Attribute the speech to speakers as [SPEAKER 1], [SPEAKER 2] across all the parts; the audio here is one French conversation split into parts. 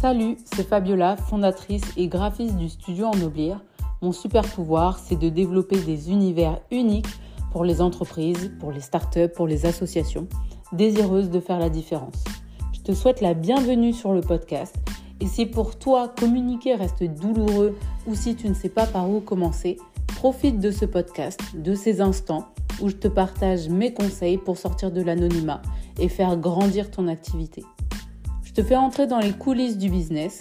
[SPEAKER 1] Salut, c'est Fabiola, fondatrice et graphiste du studio Ennoblir. Mon super pouvoir, c'est de développer des univers uniques pour les entreprises, pour les startups, pour les associations, désireuses de faire la différence. Je te souhaite la bienvenue sur le podcast. Et si pour toi communiquer reste douloureux ou si tu ne sais pas par où commencer, profite de ce podcast, de ces instants où je te partage mes conseils pour sortir de l'anonymat et faire grandir ton activité. Je te fais entrer dans les coulisses du business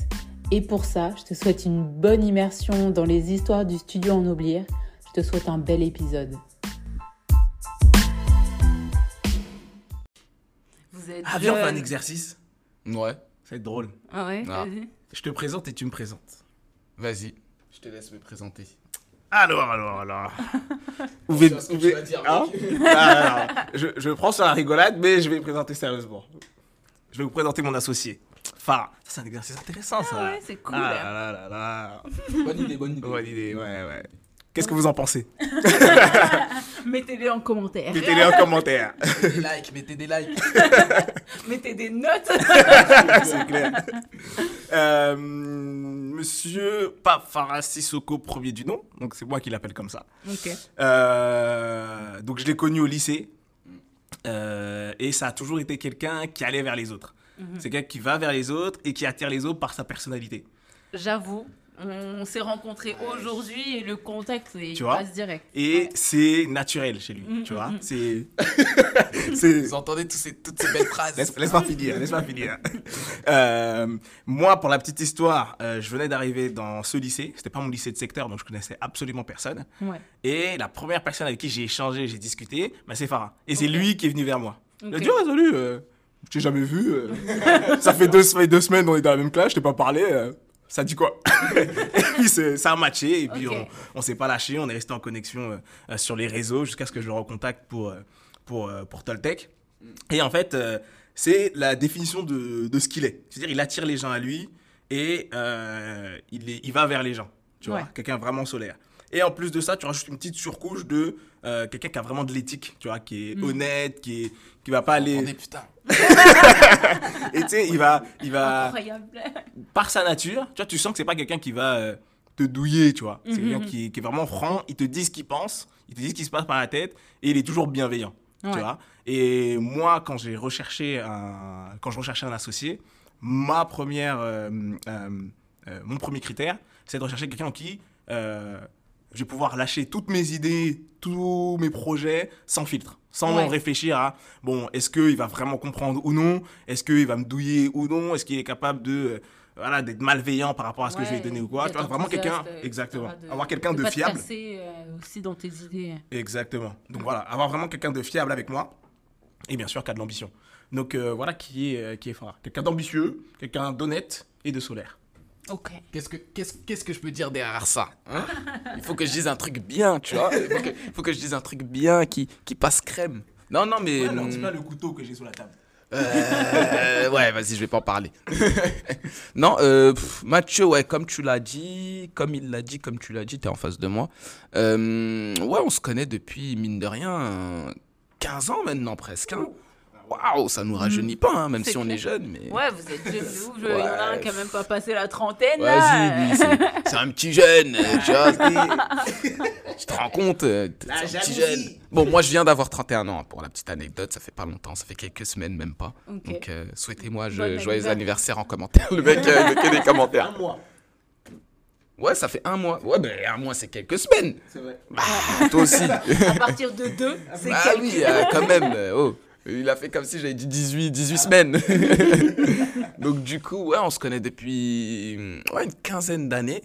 [SPEAKER 1] et pour ça, je te souhaite une bonne immersion dans les histoires du studio Ennoblir. Je te souhaite un bel épisode.
[SPEAKER 2] Vous êtes
[SPEAKER 3] Ah, viens, on fait un exercice.
[SPEAKER 4] Ouais,
[SPEAKER 3] Ça va être drôle.
[SPEAKER 2] Ah ouais,
[SPEAKER 4] Ah.
[SPEAKER 2] vas-y.
[SPEAKER 3] Je te présente et tu me présentes.
[SPEAKER 4] vas-y. Je te laisse me présenter.
[SPEAKER 3] Alors, alors, alors.
[SPEAKER 4] Dire,
[SPEAKER 3] Hein Ah, je, je prends sur la rigolade, mais je vais me présenter sérieusement. Je vais vous présenter mon associé. Farah. Ça, c'est un exercice intéressant, ça.
[SPEAKER 2] Ah ouais, c'est cool.
[SPEAKER 3] Ah là là là là.
[SPEAKER 4] Bonne idée, bonne idée.
[SPEAKER 3] Bonne idée, ouais, ouais. Qu'est-ce que vous en pensez?
[SPEAKER 2] Mettez-les en commentaire.
[SPEAKER 3] Mettez-les en commentaire.
[SPEAKER 4] Mettez des likes, mettez des likes.
[SPEAKER 2] Mettez des notes.
[SPEAKER 3] c'est clair. Euh, monsieur, pas Farah Sissoko, premier du nom, donc c'est moi qui l'appelle comme ça.
[SPEAKER 2] ok.
[SPEAKER 3] Euh, donc je l'ai connu au lycée. Euh, et ça a toujours été quelqu'un qui allait vers les autres. C'est quelqu'un qui va vers les autres et qui attire les autres par sa personnalité.
[SPEAKER 2] J'avoue, on s'est rencontrés aujourd'hui et le contact il
[SPEAKER 3] Tu vois
[SPEAKER 2] passe direct.
[SPEAKER 3] Et c'est naturel chez lui, tu vois.
[SPEAKER 2] mm.
[SPEAKER 3] C'est... c'est...
[SPEAKER 4] Vous entendez tous ces- toutes ces belles phrases.
[SPEAKER 3] Laisse, laisse-moi finir, laisse-moi finir. Euh, moi, pour la petite histoire, euh, je venais d'arriver dans ce lycée. C'était pas mon lycée de secteur, donc je connaissais absolument personne.
[SPEAKER 2] Ouais.
[SPEAKER 3] Et la première personne avec qui j'ai échangé, j'ai discuté, bah, c'est Farah. Et c'est lui qui est venu vers moi. Il a dit, oh, salut, euh, je t'ai jamais vu. euh. ça, fait deux, ça fait deux semaines, on est dans la même classe, je t'ai pas parlé. Ça dit quoi? Et puis ça a matché, et puis on, on s'est pas lâché, on est resté en connexion euh, euh, sur les réseaux jusqu'à ce que je le recontacte pour, euh, pour, pour Toltec. Et en fait, euh, c'est la définition de, de ce qu'il est. C'est-à-dire, il attire les gens à lui et euh, il, est, il va vers les gens. Tu vois, quelqu'un vraiment solaire. Et en plus de ça, tu rajoutes une petite surcouche de euh, quelqu'un qui a vraiment de l'éthique, tu vois, qui est
[SPEAKER 2] Mm.
[SPEAKER 3] honnête, qui, est, qui va pas aller.
[SPEAKER 4] Attendez, putain.
[SPEAKER 3] Et tu sais, il va, il va
[SPEAKER 2] Incroyable.
[SPEAKER 3] par sa nature, tu vois, tu sens que c'est pas quelqu'un qui va euh, te douiller, tu vois. C'est quelqu'un qui, qui est vraiment franc, il te dit ce qu'il pense, il te dit ce qui se passe par la tête, et il est toujours bienveillant,
[SPEAKER 2] Ouais.
[SPEAKER 3] tu vois. Et moi, quand j'ai recherché un, quand je recherchais un associé, ma première, euh, euh, euh, mon premier critère, c'est de rechercher quelqu'un en qui euh, je vais pouvoir lâcher toutes mes idées, tous mes projets sans filtre, sans
[SPEAKER 2] Ouais.
[SPEAKER 3] réfléchir à bon, est-ce qu'il va vraiment comprendre ou non, est-ce qu'il va me douiller ou non, est-ce qu'il est capable de euh, voilà d'être malveillant par rapport à ce que je vais donner ou quoi? Tu vois, vraiment quelqu'un, exactement, avoir quelqu'un de
[SPEAKER 2] pas
[SPEAKER 3] fiable.
[SPEAKER 2] Te casser, euh, aussi dans tes idées.
[SPEAKER 3] Exactement. Donc voilà, avoir vraiment quelqu'un de fiable avec moi et bien sûr qui a de l'ambition. Donc euh, voilà qui est, euh, qui est. Quelqu'un d'ambitieux, quelqu'un d'honnête et de solaire.
[SPEAKER 2] Ok.
[SPEAKER 4] Qu'est-ce que, qu'est-ce, qu'est-ce que je peux dire derrière ça hein? Il faut que je dise un truc bien, tu vois. Il faut que, il faut que je dise un truc bien qui, qui passe crème. Non, non, mais.
[SPEAKER 3] Ouais, alors dis
[SPEAKER 4] hum,
[SPEAKER 3] pas le couteau que j'ai sous la table.
[SPEAKER 4] Euh, ouais, vas-y, je vais pas en parler. non, euh, pff, Mathieu, ouais, comme tu l'as dit, comme il l'a dit, comme tu l'as dit, t'es en face de moi. Euh, ouais, on se connaît depuis, mine de rien, euh, 15 ans maintenant presque. hein. Waouh, ça nous rajeunit pas, hein, même si on est jeune, mais.
[SPEAKER 2] Ouais, vous êtes jeune de ouf. Il y en a un qui a même pas passé la trentaine.
[SPEAKER 4] Vas-y, c'est- un petit jeune, euh, tu vois. Tu te rends compte euh, C'est un petit jeune. Bon, moi, je viens d'avoir 31 ans, hein, pour la petite anecdote. Ça fait pas longtemps, ça fait quelques semaines, même pas. Donc, euh, souhaitez-moi joyeux
[SPEAKER 2] anniversaire.
[SPEAKER 4] anniversaire en commentaire. Le mec, euh, que des commentaires.
[SPEAKER 3] Un mois.
[SPEAKER 4] Ouais, ça fait un mois. Ouais, ben un mois, c'est quelques semaines.
[SPEAKER 3] C'est vrai.
[SPEAKER 4] Bah, toi aussi.
[SPEAKER 2] À partir de deux, c'est
[SPEAKER 4] Ah
[SPEAKER 2] quelques-
[SPEAKER 4] oui, euh, quand même. euh, oh. Il a fait comme si j'avais dit 18, 18 semaines. Donc du coup, ouais, on se connaît depuis ouais, une quinzaine d'années.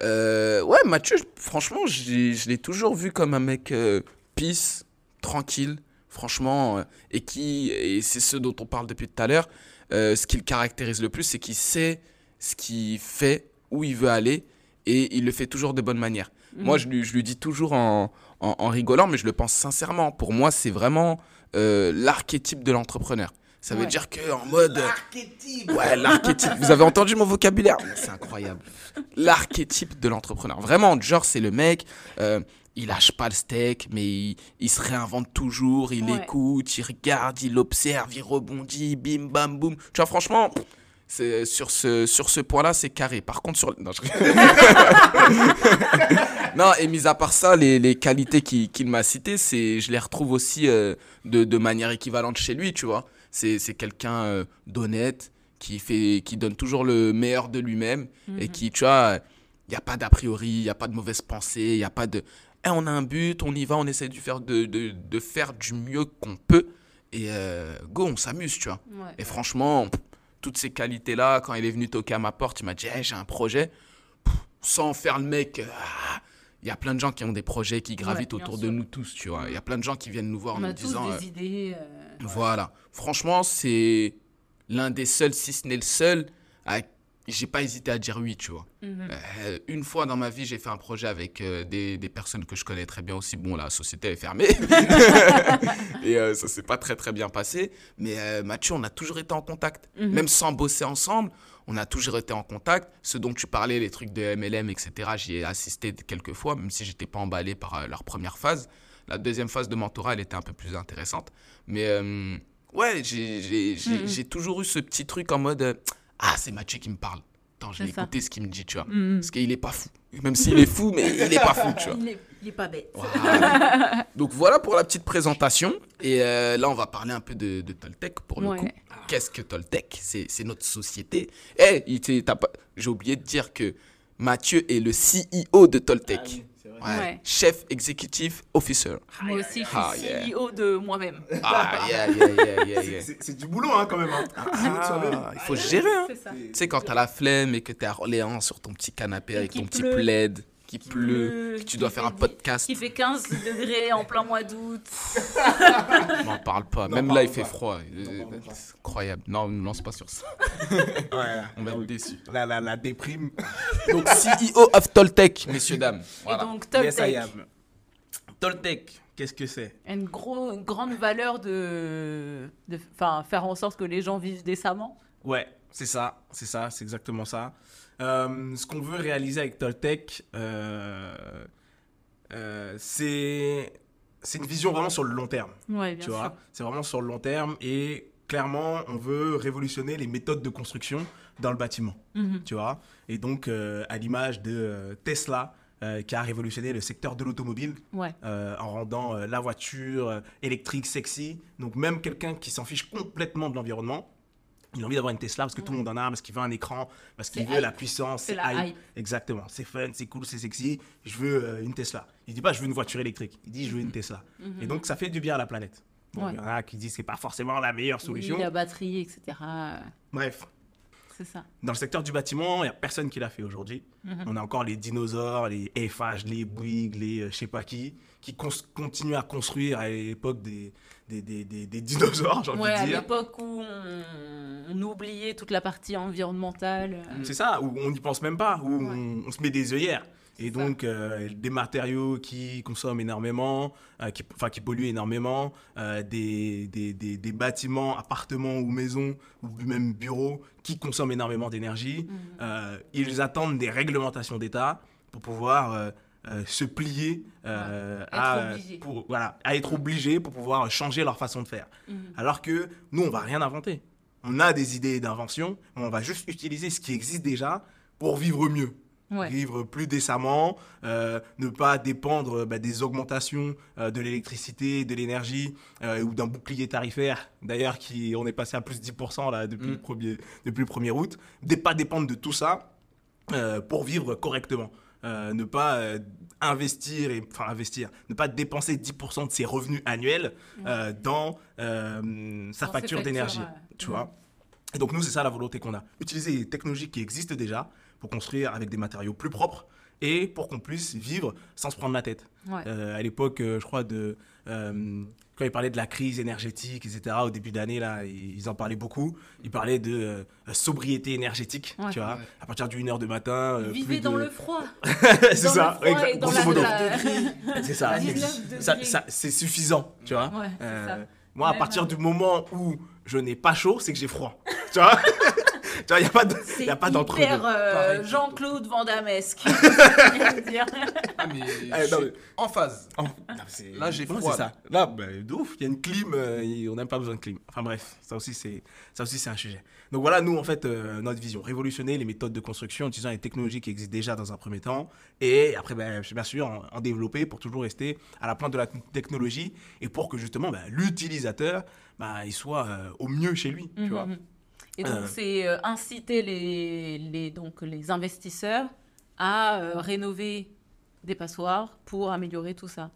[SPEAKER 4] Euh, ouais, Mathieu, franchement, je l'ai toujours vu comme un mec euh, peace, tranquille, franchement, euh, et qui, et c'est ce dont on parle depuis tout à l'heure, ce qui le caractérise le plus, c'est qu'il sait ce qu'il fait, où il veut aller, et il le fait toujours de bonne manière. Moi, je lui, je lui dis toujours en, en, en rigolant, mais je le pense sincèrement. Pour moi, c'est vraiment euh, l'archétype de l'entrepreneur. Ça veut
[SPEAKER 2] Ouais.
[SPEAKER 4] dire que en mode ouais l'archétype. Vous avez entendu mon vocabulaire C'est incroyable. L'archétype de l'entrepreneur. Vraiment, genre c'est le mec. euh, il lâche pas le steak, mais il, il se réinvente toujours. Il
[SPEAKER 2] Ouais.
[SPEAKER 4] écoute, il regarde, il observe, il rebondit, bim bam boum. Tu vois franchement, sur ce sur ce point-là, c'est carré. Par contre, sur non, je... non et mis à part ça, les, les qualités qu'il qu'il m'a citées, c'est je les retrouve aussi euh, de, de manière équivalente chez lui, tu vois. C'est c'est quelqu'un euh, d'honnête qui fait qui donne toujours le meilleur de lui-même et qui, tu vois, il y a pas d'a priori, il y a pas de mauvaise pensée, il y a pas de Eh, on a un but, on y va, on essaie de faire de, de, de faire du mieux qu'on peut et euh, go, on s'amuse, tu vois.
[SPEAKER 2] Ouais.
[SPEAKER 4] Et franchement, toutes ces qualités-là, quand il est venu toquer à ma porte, il m'a dit Hey, j'ai un projet. Pff, sans faire le mec. ah, Il y a plein de gens qui ont des projets qui gravitent
[SPEAKER 2] Ouais,
[SPEAKER 4] autour
[SPEAKER 2] sûr.
[SPEAKER 4] de nous tous, tu vois. Il y a plein de gens qui viennent nous voir en
[SPEAKER 2] On
[SPEAKER 4] nous disant
[SPEAKER 2] des
[SPEAKER 4] euh,
[SPEAKER 2] idées. euh,
[SPEAKER 4] Voilà. Franchement, c'est l'un des seuls, si ce n'est le seul, à... j'ai pas hésité à dire oui, tu vois.
[SPEAKER 2] mhm.
[SPEAKER 4] Euh, une fois dans ma vie, j'ai fait un projet avec euh, des, des personnes que je connais très bien aussi. Bon, la société est fermée. et euh, ça s'est pas très très bien passé. Mais euh, Mathieu, on a toujours été en contact.
[SPEAKER 2] Mhm.
[SPEAKER 4] Même sans bosser ensemble, on a toujours été en contact. Ce dont tu parlais, les trucs de MLM, etc., j'y ai assisté quelques fois, même si j'étais pas emballé par leur première phase. La deuxième phase de mentorat, elle était un peu plus intéressante. Mais ouais, j'ai
[SPEAKER 2] Mhm.
[SPEAKER 4] j'ai toujours eu ce petit truc en mode Ah, c'est Mathieu qui me parle. Attends, je vais
[SPEAKER 2] ça.
[SPEAKER 4] écouter ce qu'il me dit, tu vois.
[SPEAKER 2] Mhm.
[SPEAKER 4] Parce qu'il est pas fou. Même s'il est fou, mais il est pas fou, tu vois.
[SPEAKER 2] Il est, il est pas bête.
[SPEAKER 4] Voilà. Donc voilà pour la petite présentation. Et euh, là, on va parler un peu de, de Toltec pour le
[SPEAKER 2] Ouais.
[SPEAKER 4] coup. Qu'est-ce que Toltec? C'est c'est notre société. Eh, pas- j'ai oublié de dire que Mathieu est le CEO de Toltec.
[SPEAKER 3] Ah oui.
[SPEAKER 4] Ouais.
[SPEAKER 2] Ouais.
[SPEAKER 4] Chef Executive Officer.
[SPEAKER 2] Moi aussi, je suis
[SPEAKER 4] Ah, yeah.
[SPEAKER 2] CEO de moi-même.
[SPEAKER 4] Ah, yeah, yeah, yeah, yeah,
[SPEAKER 3] C'est-
[SPEAKER 4] yeah.
[SPEAKER 3] c'est- C'est du boulot, hein, quand même. hein.
[SPEAKER 4] Ah, il faut gérer, hein. Tu sais, quand t'as la flemme et que t'es à Orléans sur ton petit canapé
[SPEAKER 2] Et
[SPEAKER 4] avec ton petit plaid, qui pleut,
[SPEAKER 2] pleut,
[SPEAKER 4] que tu dois faire un podcast.
[SPEAKER 2] Qui fait 15 degrés en plein mois d'août.
[SPEAKER 4] N'en parle pas. Même là, il fait froid. Euh, c'est incroyable. Non, ne lance pas sur ça.
[SPEAKER 3] Ouais,
[SPEAKER 4] On va être déçus.
[SPEAKER 3] la, la, la déprime.
[SPEAKER 4] Donc, CEO of Toltec, messieurs, dames. Voilà.
[SPEAKER 2] Et donc,
[SPEAKER 3] Yes, I
[SPEAKER 2] Toltec
[SPEAKER 3] am. Toltec, qu'est-ce que c'est?
[SPEAKER 2] Une, gros, une grande valeur de, de enfin, faire en sorte que les gens vivent décemment.
[SPEAKER 3] Ouais, c'est ça, c'est ça, c'est exactement ça. Euh, ce qu'on veut réaliser avec Toltec, euh, euh, c'est c'est une vision vraiment sur le long terme.
[SPEAKER 2] Ouais, bien
[SPEAKER 3] tu
[SPEAKER 2] sûr.
[SPEAKER 3] vois, c'est vraiment sur le long terme et clairement, on veut révolutionner les méthodes de construction dans le bâtiment.
[SPEAKER 2] Mhm.
[SPEAKER 3] tu vois. Et donc, à l'image de Tesla, qui a révolutionné le secteur de l'automobile
[SPEAKER 2] Ouais.
[SPEAKER 3] en rendant la voiture électrique sexy. Donc, même quelqu'un qui s'en fiche complètement de l'environnement, il a envie d'avoir une Tesla parce que tout le monde en a, parce qu'il veut un écran, parce qu'il veut
[SPEAKER 2] hype.
[SPEAKER 3] la puissance,
[SPEAKER 2] C'est la hype.
[SPEAKER 3] Exactement, c'est fun, c'est cool, c'est sexy. Je veux euh, une Tesla. Il dit pas je veux une voiture électrique, il dit je veux une Tesla.
[SPEAKER 2] Mhm.
[SPEAKER 3] Et donc ça fait du bien à la planète. Bon,
[SPEAKER 2] Ouais.
[SPEAKER 3] il y en a qui disent que c'est pas forcément la meilleure solution.
[SPEAKER 2] Oui, la batterie, etc.
[SPEAKER 3] Bref,
[SPEAKER 2] C'est ça.
[SPEAKER 3] dans le secteur du bâtiment, il n'y a personne qui l'a fait aujourd'hui.
[SPEAKER 2] Mhm.
[SPEAKER 3] On a encore les dinosaures, les FH, les Bouygues, les euh, je sais pas qui, qui continuent à construire à l'époque des, des, des, des- des dinosaures, j'ai envie de
[SPEAKER 2] à
[SPEAKER 3] dire.
[SPEAKER 2] l'époque où on, on oubliait toute la partie environnementale. euh,
[SPEAKER 3] C'est ça, où on n'y pense même pas, où
[SPEAKER 2] Ouais.
[SPEAKER 3] on, on se met des œillères. Et donc, euh, des matériaux qui consomment énormément, euh, qui, enfin, qui polluent énormément, euh, des, des, des, des bâtiments, appartements ou maisons, ou même bureaux, qui consomment énormément d'énergie.
[SPEAKER 2] Mhm.
[SPEAKER 3] Ils attendent des réglementations d'État pour pouvoir se plier
[SPEAKER 2] Être
[SPEAKER 3] à,
[SPEAKER 2] obligé.
[SPEAKER 3] pour, voilà, à être obligés pour pouvoir changer leur façon de faire.
[SPEAKER 2] Mhm.
[SPEAKER 3] Alors que nous, on va rien inventer. On a des idées d'invention, mais on va juste utiliser ce qui existe déjà pour vivre mieux.
[SPEAKER 2] Ouais.
[SPEAKER 3] Vivre plus décemment, euh, ne pas dépendre bah, des augmentations euh, de l'électricité, de l'énergie euh, ou d'un bouclier tarifaire, d'ailleurs, qui on est passé à plus de 10% là, depuis,
[SPEAKER 4] Mm.
[SPEAKER 3] le premier, depuis le 1er août. Ne pas dépendre de tout ça pour vivre correctement. Ne pas investir, et, enfin investir, ne pas dépenser 10% de ses revenus annuels euh, dans sa facture d'énergie. Tu vois Et donc nous, c'est ça la volonté qu'on a. Utiliser les technologies qui existent déjà pour construire avec des matériaux plus propres et pour qu'on puisse vivre sans se prendre la tête.
[SPEAKER 2] Ouais.
[SPEAKER 3] Euh, à l'époque, euh, je crois, de, euh, quand ils parlaient de la crise énergétique, etc., au début d'année, là, ils en parlaient beaucoup. Ils parlaient de euh, sobriété énergétique,
[SPEAKER 2] Ouais.
[SPEAKER 3] tu vois.
[SPEAKER 4] Ouais.
[SPEAKER 3] À partir du 1h du matin. euh,
[SPEAKER 2] Vivez dans
[SPEAKER 3] de-
[SPEAKER 2] le froid.
[SPEAKER 3] c'est
[SPEAKER 2] dans
[SPEAKER 3] ça,
[SPEAKER 2] le froid
[SPEAKER 3] exact-
[SPEAKER 2] et dans
[SPEAKER 3] C'est ça.
[SPEAKER 2] 19
[SPEAKER 3] Ça- C'est suffisant, tu vois.
[SPEAKER 2] Ouais, c'est
[SPEAKER 3] Euh,
[SPEAKER 2] ça.
[SPEAKER 3] moi, à partir du moment où je n'ai pas chaud, c'est que j'ai froid. tu vois Tu vois, il n'y a pas de-
[SPEAKER 2] C'est
[SPEAKER 3] y a pas d'entre-deux.
[SPEAKER 2] hyper euh. Jean-Claude Vandamesque. je veux dire.
[SPEAKER 4] Ah, mais je
[SPEAKER 3] non, mais-
[SPEAKER 4] en phase.
[SPEAKER 3] Non,
[SPEAKER 4] Là, j'ai froid,
[SPEAKER 3] c'est ça. Là, bah, de ouf, il y a une clim, euh, et on n'a pas besoin de clim. Enfin bref, ça aussi, c'est ça aussi c'est un sujet. Donc voilà, nous, en fait, euh, notre vision, révolutionner les méthodes de construction en utilisant les technologies qui existent déjà dans un premier temps, et après, ben, bien sûr, en, en développer pour toujours rester à la pointe de la technologie, et pour que justement, ben, l'utilisateur, ben, il soit euh, au mieux chez lui, tu vois.
[SPEAKER 2] Mhm. Et donc,
[SPEAKER 3] Euh.
[SPEAKER 2] c'est euh, inciter les, les, donc, les investisseurs à euh, rénover des passoires pour améliorer tout ça,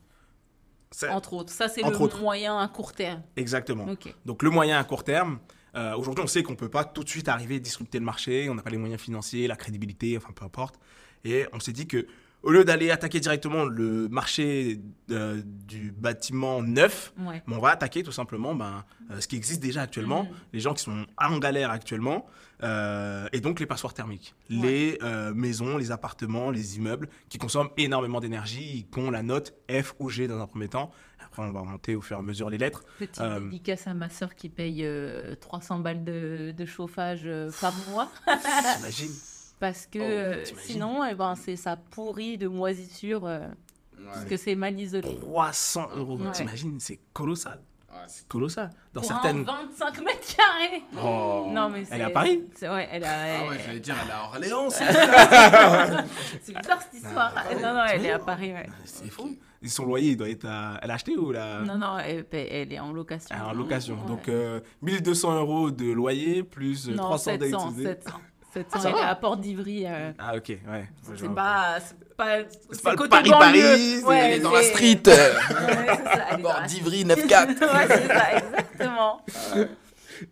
[SPEAKER 2] entre autres. Ça, c'est le
[SPEAKER 3] autres.
[SPEAKER 2] moyen à court terme.
[SPEAKER 3] Exactement. Donc le moyen à court terme, euh, aujourd'hui on sait qu'on ne peut pas tout de suite arriver à disrupter le marché, on n'a pas les moyens financiers, la crédibilité, enfin peu importe. Et on s'est dit que au lieu d'aller attaquer directement le marché euh, du bâtiment neuf,
[SPEAKER 2] Ouais.
[SPEAKER 3] mais on va attaquer tout simplement ben, euh, ce qui existe déjà actuellement,
[SPEAKER 2] Mhm.
[SPEAKER 3] les gens qui sont en galère actuellement, euh, et donc les passoires thermiques, les maisons, les appartements, les immeubles qui consomment énormément d'énergie, qui ont la note F ou G dans un premier temps. Après, on va remonter au fur et à mesure les lettres.
[SPEAKER 2] Petite dédicace à ma soeur qui paye euh, 300 balles de, de chauffage par mois.
[SPEAKER 3] T'imagines
[SPEAKER 2] Parce que
[SPEAKER 3] Oh,
[SPEAKER 2] euh, sinon, eh ben, c'est ça pourrit de moisissure. euh, Parce que c'est mal isolé.
[SPEAKER 3] 300 euros,
[SPEAKER 2] Ouais.
[SPEAKER 3] t'imagines, c'est colossal.
[SPEAKER 4] Ouais, c'est-
[SPEAKER 3] Colossal. Dans
[SPEAKER 2] Pour
[SPEAKER 3] certaines.
[SPEAKER 2] un 25 mètres carrés
[SPEAKER 3] Oh.
[SPEAKER 2] Non, mais
[SPEAKER 3] Elle est à Paris
[SPEAKER 2] c'est- Ouais, elle a.
[SPEAKER 4] Ah ouais, j'allais dire, elle est à Orléans. c'est-
[SPEAKER 2] bizarre cette histoire. non, non, elle est à Paris, ouais.
[SPEAKER 3] C'est fou. Et son loyer, il doit être à... Elle a acheté ou la...
[SPEAKER 2] Non, non, elle, est en location.
[SPEAKER 3] Ah, en location.
[SPEAKER 2] Ouais.
[SPEAKER 3] Donc, euh, 1200 euros de loyer plus euh,
[SPEAKER 2] non,
[SPEAKER 3] 300
[SPEAKER 2] 700,
[SPEAKER 3] d'électricité.
[SPEAKER 2] 700. 700,
[SPEAKER 3] ça
[SPEAKER 2] elle est à Porte d'Ivry. euh,
[SPEAKER 3] Ah, ok, ouais.
[SPEAKER 2] C'est pas. C'est pas. C'est
[SPEAKER 3] pas le
[SPEAKER 2] côté
[SPEAKER 3] Paris-Paris,
[SPEAKER 2] banlieue.
[SPEAKER 3] c'est-
[SPEAKER 2] Ouais,
[SPEAKER 4] Elle est dans la
[SPEAKER 2] c'est-
[SPEAKER 4] street. euh,
[SPEAKER 2] Ouais, c'est ça, elle est dans
[SPEAKER 4] Bord
[SPEAKER 2] la
[SPEAKER 4] d'Ivry 9-4.
[SPEAKER 2] Ouais, c'est ça, exactement.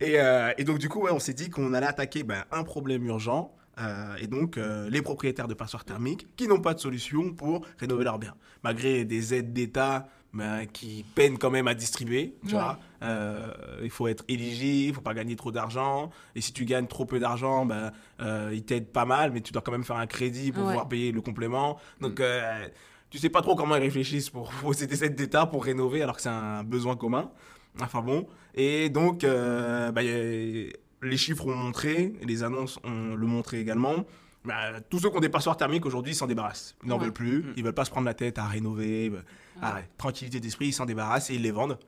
[SPEAKER 3] Et, euh, et donc, du coup, ouais, on s'est dit qu'on allait attaquer ben, un problème urgent. euh, et donc, euh, les propriétaires de passoires thermiques qui n'ont pas de solution pour rénover leurs biens. Malgré des aides d'État ben, qui peinent quand même à distribuer. Tu
[SPEAKER 2] Ouais.
[SPEAKER 3] vois Euh, il faut être éligible, il faut pas gagner trop d'argent. Et si tu gagnes trop peu d'argent, ben, euh, ils t'aident pas mal, mais tu dois quand même faire un crédit pour
[SPEAKER 2] Ouais.
[SPEAKER 3] pouvoir payer le complément. Donc, euh, tu sais pas trop comment ils réfléchissent pour poser des aides d'État pour rénover alors que c'est un besoin commun. Enfin bon. Et donc, euh, a- les chiffres ont montré, les annonces ont le montré également. Bah, tous ceux qui ont des passoires thermiques aujourd'hui ils s'en débarrassent. Ils n'en
[SPEAKER 2] Ouais.
[SPEAKER 3] veulent plus.
[SPEAKER 4] Mm.
[SPEAKER 3] Ils veulent pas se prendre la tête à rénover. ouais, tranquillité d'esprit, ils s'en débarrassent et ils les vendent.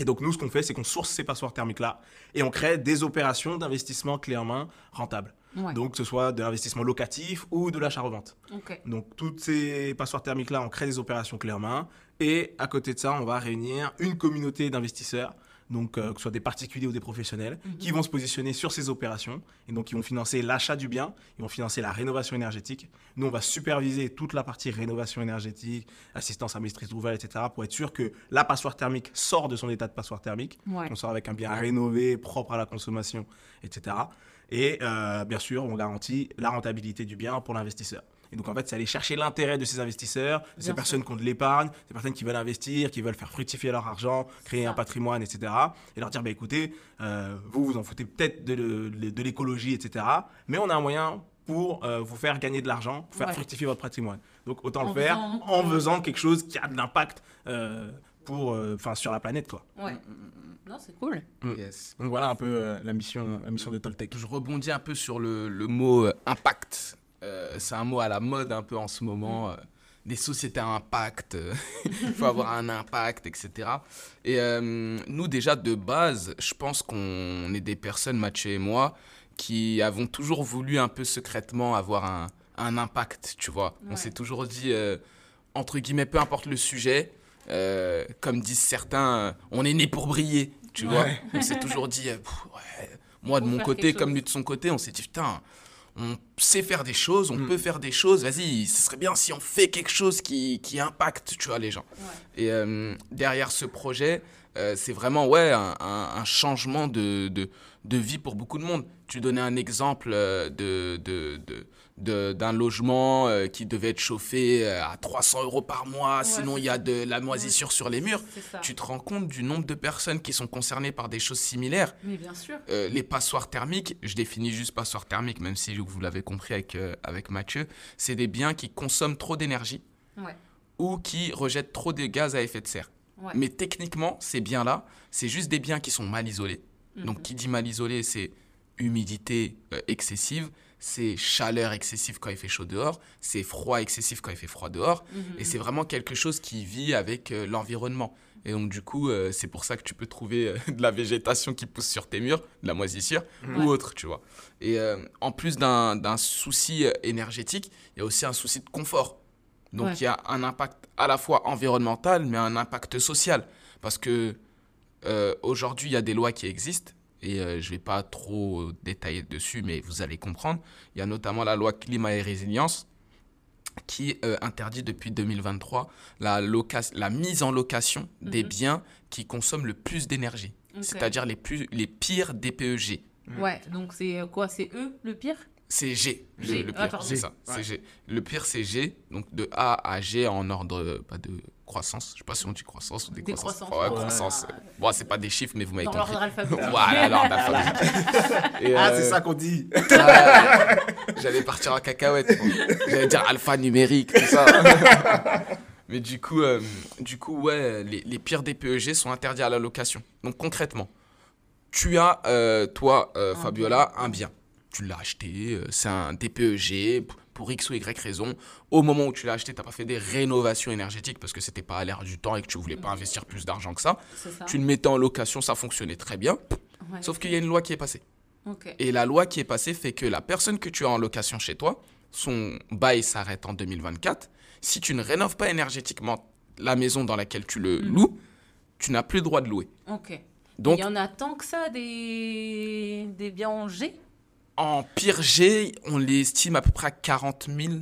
[SPEAKER 3] Et donc nous, ce qu'on fait, c'est qu'on source ces passoires thermiques-là et on crée des opérations d'investissement clé en main rentables.
[SPEAKER 2] Ouais.
[SPEAKER 3] Donc que ce soit de l'investissement locatif ou de l'achat-revente.
[SPEAKER 2] Ok.
[SPEAKER 3] Donc toutes ces passoires thermiques-là, on crée des opérations clés en main. Et à côté de ça, on va réunir une communauté d'investisseurs, donc euh, que ce soit des particuliers ou des professionnels, qui vont se positionner sur ces opérations. Et donc ils vont financer l'achat du bien, ils vont financer la rénovation énergétique. Nous, on va superviser toute la partie rénovation énergétique, assistance à maîtrise d'ouvrage, etc. pour être sûr que la passoire thermique sort de son état de passoire thermique
[SPEAKER 2] Ouais.
[SPEAKER 3] qu'on sort avec un bien rénové, propre à la consommation, etc. Et euh, bien sûr, on garantit la rentabilité du bien pour l'investisseur. Et donc en fait, c'est aller chercher l'intérêt de ces investisseurs, de ces
[SPEAKER 2] sûr.
[SPEAKER 3] personnes qui ont de l'épargne, ces personnes qui veulent investir, qui veulent faire fructifier leur argent, créer un patrimoine, etc. Et leur dire, bah, écoutez, euh, vous, vous en foutez peut-être de, de- de l'écologie, etc. Mais on a un moyen pour euh, vous faire gagner de l'argent, pour faire
[SPEAKER 2] Ouais.
[SPEAKER 3] fructifier votre patrimoine. Donc autant
[SPEAKER 2] En
[SPEAKER 3] le faire
[SPEAKER 2] faisant-
[SPEAKER 3] en faisant quelque chose qui a de l'impact euh, pour, euh, enfin, sur la planète. Quoi.
[SPEAKER 2] Ouais. Non, c'est cool.
[SPEAKER 4] Yes.
[SPEAKER 3] Donc voilà un peu euh, la, mission, la mission de Toltec.
[SPEAKER 4] Je rebondis un peu sur le, le mot euh, impact. Euh, c'est un mot à la mode un peu en ce moment. euh, des sociétés à impact, euh, il faut avoir un impact, etc. Et euh, nous, déjà, de base, je pense qu'on est des personnes, Mathieu et moi, qui avons toujours voulu un peu secrètement avoir un, un impact, tu vois. On s'est toujours dit, euh, entre guillemets, peu importe le sujet, euh, comme disent certains, euh, on est né pour briller, tu vois. On s'est toujours dit, euh, pff, ouais. moi de mon côté comme lui de son côté, on s'est dit, putain, on sait faire des choses, on
[SPEAKER 3] Mm.
[SPEAKER 4] peut faire des choses, vas-y, ce serait bien si on fait quelque chose qui, qui impacte, tu vois, les gens. Et euh, derrière ce projet, euh, c'est vraiment, ouais, un, un- un changement de, de, de vie pour beaucoup de monde. Tu donnais un exemple euh, de, de, de- d'un logement euh, qui devait être chauffé euh, à 300 euros par mois, sinon il y a de la moisissure sur les murs. Tu te rends compte du nombre de personnes qui sont concernées par des choses similaires.
[SPEAKER 2] Mais bien sûr.
[SPEAKER 4] Euh, les passoires thermiques, je définis juste passoires thermiques, même si vous l'avez compris avec, euh, avec Mathieu, c'est des biens qui consomment trop d'énergie
[SPEAKER 2] Ouais.
[SPEAKER 4] ou qui rejettent trop de gaz à effet de serre. Mais techniquement, ces biens-là, c'est juste des biens qui sont mal isolés.
[SPEAKER 2] Mhm.
[SPEAKER 4] Donc, qui dit mal isolé, c'est humidité excessive, c'est chaleur excessive quand il fait chaud dehors, c'est froid excessif quand il fait froid dehors.
[SPEAKER 2] Mhm.
[SPEAKER 4] Et c'est vraiment quelque chose qui vit avec euh, l'environnement. Et donc, du coup, euh, c'est pour ça que tu peux trouver euh, de la végétation qui pousse sur tes murs, de la moisissure
[SPEAKER 2] Ouais.
[SPEAKER 4] ou autre, tu vois. Et en plus d'un souci énergétique, il y a aussi un souci de confort. Donc,
[SPEAKER 2] Ouais.
[SPEAKER 4] il y a un impact à la fois environnemental, mais un impact social. Parce que aujourd'hui, il y a des lois qui existent. Et euh, je ne vais pas trop détailler dessus, mais vous allez comprendre. Il y a notamment la loi climat et résilience qui euh, interdit depuis 2023 la, mise en location des
[SPEAKER 2] Mhm.
[SPEAKER 4] biens qui consomment le plus d'énergie, c'est-à-dire les, plus, les pires DPEG.
[SPEAKER 2] Ouais, donc c'est euh, quoi C'est eux le pire?
[SPEAKER 4] C'est G, le,
[SPEAKER 2] G.
[SPEAKER 4] le
[SPEAKER 2] Ah,
[SPEAKER 4] pire,
[SPEAKER 2] pardon.
[SPEAKER 4] c'est
[SPEAKER 3] G,
[SPEAKER 4] ça.
[SPEAKER 3] ouais.
[SPEAKER 4] c'est G. Le pire, c'est G, donc de A à G en ordre euh, pas de croissance. Je sais pas si on dit croissance ou décroissance.
[SPEAKER 2] Décroissance.
[SPEAKER 4] Ouais,
[SPEAKER 2] Ouais.
[SPEAKER 4] croissance. Bon, c'est pas des chiffres, mais vous m'avez
[SPEAKER 2] Dans
[SPEAKER 4] compris.
[SPEAKER 2] l'ordre alphabétique.
[SPEAKER 4] Voilà, l'ordre alphabétique. Et,
[SPEAKER 3] Ah,
[SPEAKER 4] euh,
[SPEAKER 3] c'est ça qu'on dit.
[SPEAKER 4] Ah, J'allais partir en cacahuète. J'allais dire alpha numérique, tout ça. Mais du coup, euh, du coup ouais, les, les pires DPEG sont interdits à la location. Donc concrètement, tu as, euh, toi, euh, Fabiola, un bien. Tu l'as acheté, euh, c'est un DPEG pour X ou Y raison. Au moment où tu l'as acheté, tu n'as pas fait des rénovations énergétiques parce que c'était pas à l'air du temps et que tu voulais pas investir plus d'argent que ça. Tu le mettais en location, ça fonctionnait très bien.
[SPEAKER 2] Ouais.
[SPEAKER 4] Sauf qu'il y a une loi qui est passée. Et la loi qui est passée fait que la personne que tu as en location chez toi, son bail s'arrête en 2024. Si tu ne rénoves pas énergétiquement la maison dans laquelle tu le
[SPEAKER 2] Mhm.
[SPEAKER 4] loues, tu n'as plus le droit de louer.
[SPEAKER 2] Ok.
[SPEAKER 4] Donc,
[SPEAKER 2] Il y en a tant que ça des, des biens en G?
[SPEAKER 4] En pire G, on les estime à peu près à 40 000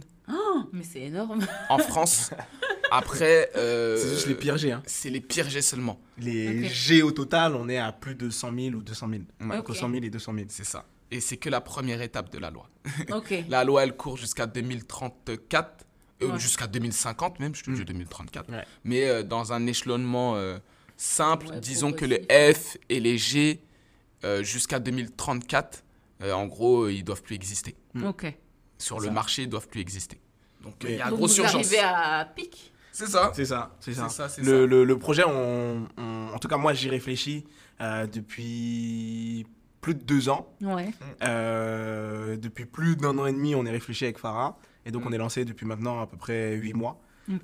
[SPEAKER 2] Mais c'est énorme.
[SPEAKER 4] en France. Après, euh,
[SPEAKER 3] C'est juste les pires G. Hein.
[SPEAKER 4] C'est les pires G seulement.
[SPEAKER 3] Les
[SPEAKER 2] Ok.
[SPEAKER 3] G au total, on est à plus de 100 000 ou 200 000.
[SPEAKER 4] Ouais,
[SPEAKER 3] Entre
[SPEAKER 2] Ok.
[SPEAKER 3] 100 000 et 200 000.
[SPEAKER 4] C'est ça. Et c'est que la première étape de la loi.
[SPEAKER 2] Ok.
[SPEAKER 4] La loi, elle court jusqu'à 2034, euh,
[SPEAKER 2] Ouais.
[SPEAKER 4] jusqu'à 2050 même, je te dis
[SPEAKER 3] Mm.
[SPEAKER 4] 2034.
[SPEAKER 3] Ouais.
[SPEAKER 4] Mais euh, dans un échelonnement euh, simple,
[SPEAKER 2] Ouais,
[SPEAKER 4] disons que les. F et les G, euh, jusqu'à 2034, euh, en gros, euh, ils doivent plus exister.
[SPEAKER 3] Mm.
[SPEAKER 2] Ok.
[SPEAKER 4] Sur le
[SPEAKER 3] ça.
[SPEAKER 4] marché, ils doivent plus exister. Donc il y a
[SPEAKER 2] Donc
[SPEAKER 4] grosse
[SPEAKER 2] vous
[SPEAKER 4] urgence.
[SPEAKER 2] arrivez à pic
[SPEAKER 4] C'est ça.
[SPEAKER 3] C'est ça, c'est ça.
[SPEAKER 4] C'est ça, c'est
[SPEAKER 3] le,
[SPEAKER 4] ça.
[SPEAKER 3] Le, le projet, on, on- en tout cas, moi, j'y réfléchis euh, depuis plus de deux ans.
[SPEAKER 2] Ouais.
[SPEAKER 3] Euh, depuis plus d'un an et demi, on est réfléchi avec Farah. Et donc,
[SPEAKER 4] Mm.
[SPEAKER 3] on est lancé depuis maintenant à peu près huit mois.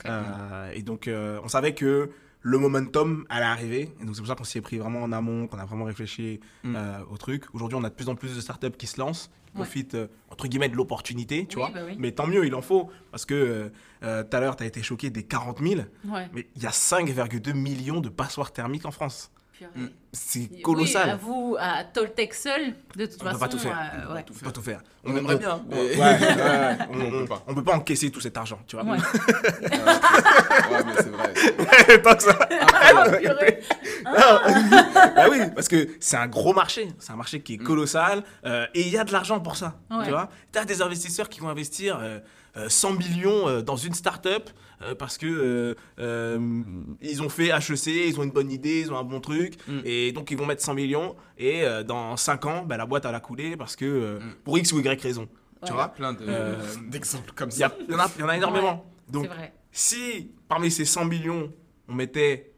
[SPEAKER 3] Euh, et donc, euh, on savait que le momentum allait arriver. Et donc, c'est pour ça qu'on s'y est pris vraiment en amont, qu'on a vraiment réfléchi
[SPEAKER 4] Mm.
[SPEAKER 3] euh, au truc. Aujourd'hui, on a de plus en plus de startups qui se lancent, qui
[SPEAKER 2] Ouais.
[SPEAKER 3] profitent, euh, entre guillemets, de l'opportunité, tu
[SPEAKER 2] Oui,
[SPEAKER 3] vois.
[SPEAKER 2] bah oui.
[SPEAKER 3] Mais tant mieux, il en faut. Parce que euh, euh, tout à l'heure, tu as été choqué des 40 000.
[SPEAKER 2] Ouais.
[SPEAKER 3] Mais il y a 5,2 millions de passoires thermiques en France.
[SPEAKER 4] Mm.
[SPEAKER 3] C'est
[SPEAKER 2] Oui,
[SPEAKER 3] colossal.
[SPEAKER 2] à vous, à Toltec seul, de toute
[SPEAKER 3] On peut
[SPEAKER 2] façon.
[SPEAKER 3] pas tout faire.
[SPEAKER 2] euh,
[SPEAKER 3] On peut
[SPEAKER 2] ouais.
[SPEAKER 3] tout faire. Pas tout faire.
[SPEAKER 4] On aimerait bien,
[SPEAKER 3] on-
[SPEAKER 4] mais-
[SPEAKER 3] ouais, ouais, ouais. on,
[SPEAKER 4] On peut pas.
[SPEAKER 3] on peut pas encaisser tout cet argent, tu vois.
[SPEAKER 2] Ouais.
[SPEAKER 4] ouais, mais c'est vrai.
[SPEAKER 3] Tant que ça.
[SPEAKER 2] Ah, purée.
[SPEAKER 3] bah oui, parce que c'est un gros marché. C'est un marché qui est colossal euh, et il y a de l'argent pour ça.
[SPEAKER 2] Ouais.
[SPEAKER 3] Tu vois, tu as des investisseurs qui vont investir euh, euh, 100 millions euh, dans une start-up euh, parce que euh, euh, ils ont fait HEC, ils ont une bonne idée, ils ont un bon truc
[SPEAKER 4] Mm.
[SPEAKER 3] et donc ils vont mettre 100 millions et dans 5 ans, bah, la boîte elle a coulé parce que
[SPEAKER 4] Mm.
[SPEAKER 3] pour X ou Y raison. Tu vois?
[SPEAKER 4] Plein de-
[SPEAKER 3] Euh,
[SPEAKER 4] d'exemples comme
[SPEAKER 3] Il y,
[SPEAKER 4] ça.
[SPEAKER 3] il y en a- il y en a énormément. Donc
[SPEAKER 2] vrai.
[SPEAKER 3] si parmi ces 100 millions, on mettait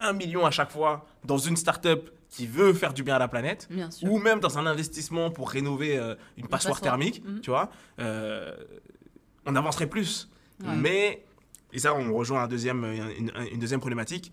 [SPEAKER 3] 1 million à chaque fois dans une start-up qui veut faire du bien à la planète, ou même dans un investissement pour rénover euh, une passoire
[SPEAKER 2] passoire.
[SPEAKER 3] thermique,
[SPEAKER 2] Mhm.
[SPEAKER 3] tu vois, euh, on avancerait plus.
[SPEAKER 2] Ouais.
[SPEAKER 3] Mais, et ça, on rejoint un deuxième, une, une deuxième problématique,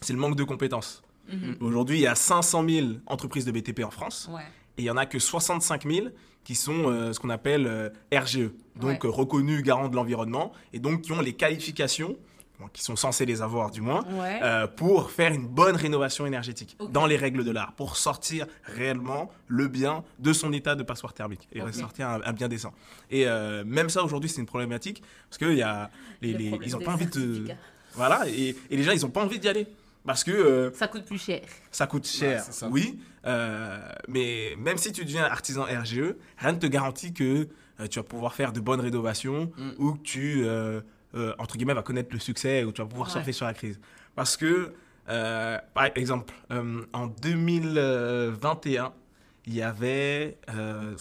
[SPEAKER 3] c'est le manque de compétences.
[SPEAKER 2] Mhm.
[SPEAKER 3] Aujourd'hui, il y a 500 000 entreprises de BTP en France,
[SPEAKER 2] Ouais.
[SPEAKER 3] et il y en a que 65 000 qui sont euh, ce qu'on appelle euh, RGE, donc
[SPEAKER 2] Ouais.
[SPEAKER 3] euh, reconnus garants de l'environnement, et donc qui ont les qualifications, bon, qui sont censés les avoir du moins,
[SPEAKER 2] Ouais.
[SPEAKER 3] euh, pour faire une bonne rénovation énergétique dans les règles de l'art, pour sortir réellement le bien de son état de passoire thermique et
[SPEAKER 2] Ok.
[SPEAKER 3] ressortir un, un bien décent. Et euh, même ça aujourd'hui c'est une problématique parce que y a les,
[SPEAKER 2] Le
[SPEAKER 3] les-
[SPEAKER 2] problème
[SPEAKER 3] ils ont
[SPEAKER 2] des
[SPEAKER 3] pas envie de voilà et, et les gens ils ont pas envie d'y aller parce que euh,
[SPEAKER 2] Ça coûte plus cher.
[SPEAKER 3] ça coûte cher,
[SPEAKER 4] c'est ça.
[SPEAKER 3] oui, euh, mais même si tu deviens artisan RGE, rien ne te garantit que euh, tu vas pouvoir faire de bonnes rénovations
[SPEAKER 4] Mm.
[SPEAKER 3] ou que tu, euh, entre guillemets, vas connaître le succès ou tu vas pouvoir
[SPEAKER 2] Ouais.
[SPEAKER 3] surfer sur la crise. Parce que, euh, par exemple, euh, en 2021, il y avait,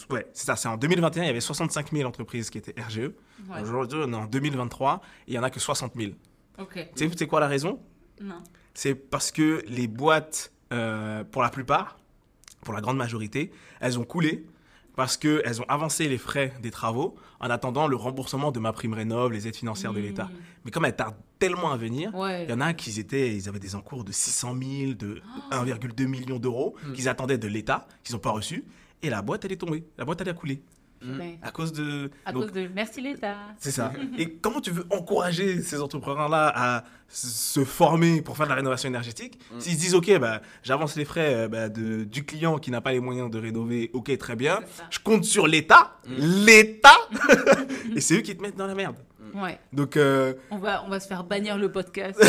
[SPEAKER 3] ouais, c'est ça, c'est en 2021, il y avait 65 000 entreprises qui étaient RGE.
[SPEAKER 2] Ouais.
[SPEAKER 3] Aujourd'hui, on est en 2023 et il y en a que 60 000.
[SPEAKER 2] Ok.
[SPEAKER 3] Tu sais, c'est quoi la raison?
[SPEAKER 2] Non.
[SPEAKER 3] c'est parce que les boîtes, pour la plupart, pour la grande majorité, elles ont coulé parce qu'elles ont avancé les frais des travaux en attendant le remboursement de ma prime rénov, les aides financières de l'État. Mais comme elles tardent tellement à venir,
[SPEAKER 2] Ouais.
[SPEAKER 3] il y en a qui étaient, ils avaient des encours de 600 000, de 1,2 million d'euros qu'ils attendaient de l'État, qu'ils n'ont pas reçus. Et la boîte, elle est tombée. La boîte, elle a coulé.
[SPEAKER 2] Ouais.
[SPEAKER 3] À cause de.
[SPEAKER 2] À
[SPEAKER 3] donc,
[SPEAKER 2] cause de merci l'État.
[SPEAKER 3] c'est ça. Et comment tu veux encourager ces entrepreneurs-là à se former pour faire de la rénovation énergétique? S'ils se disent, OK, bah, j'avance les frais euh, bah, de, du client qui n'a pas les moyens de rénover, OK, très bien. Je compte sur l'État. L'État Et c'est eux qui te mettent dans la merde.
[SPEAKER 2] Ouais.
[SPEAKER 3] Donc, euh,
[SPEAKER 2] On va, on va se faire bannir le podcast.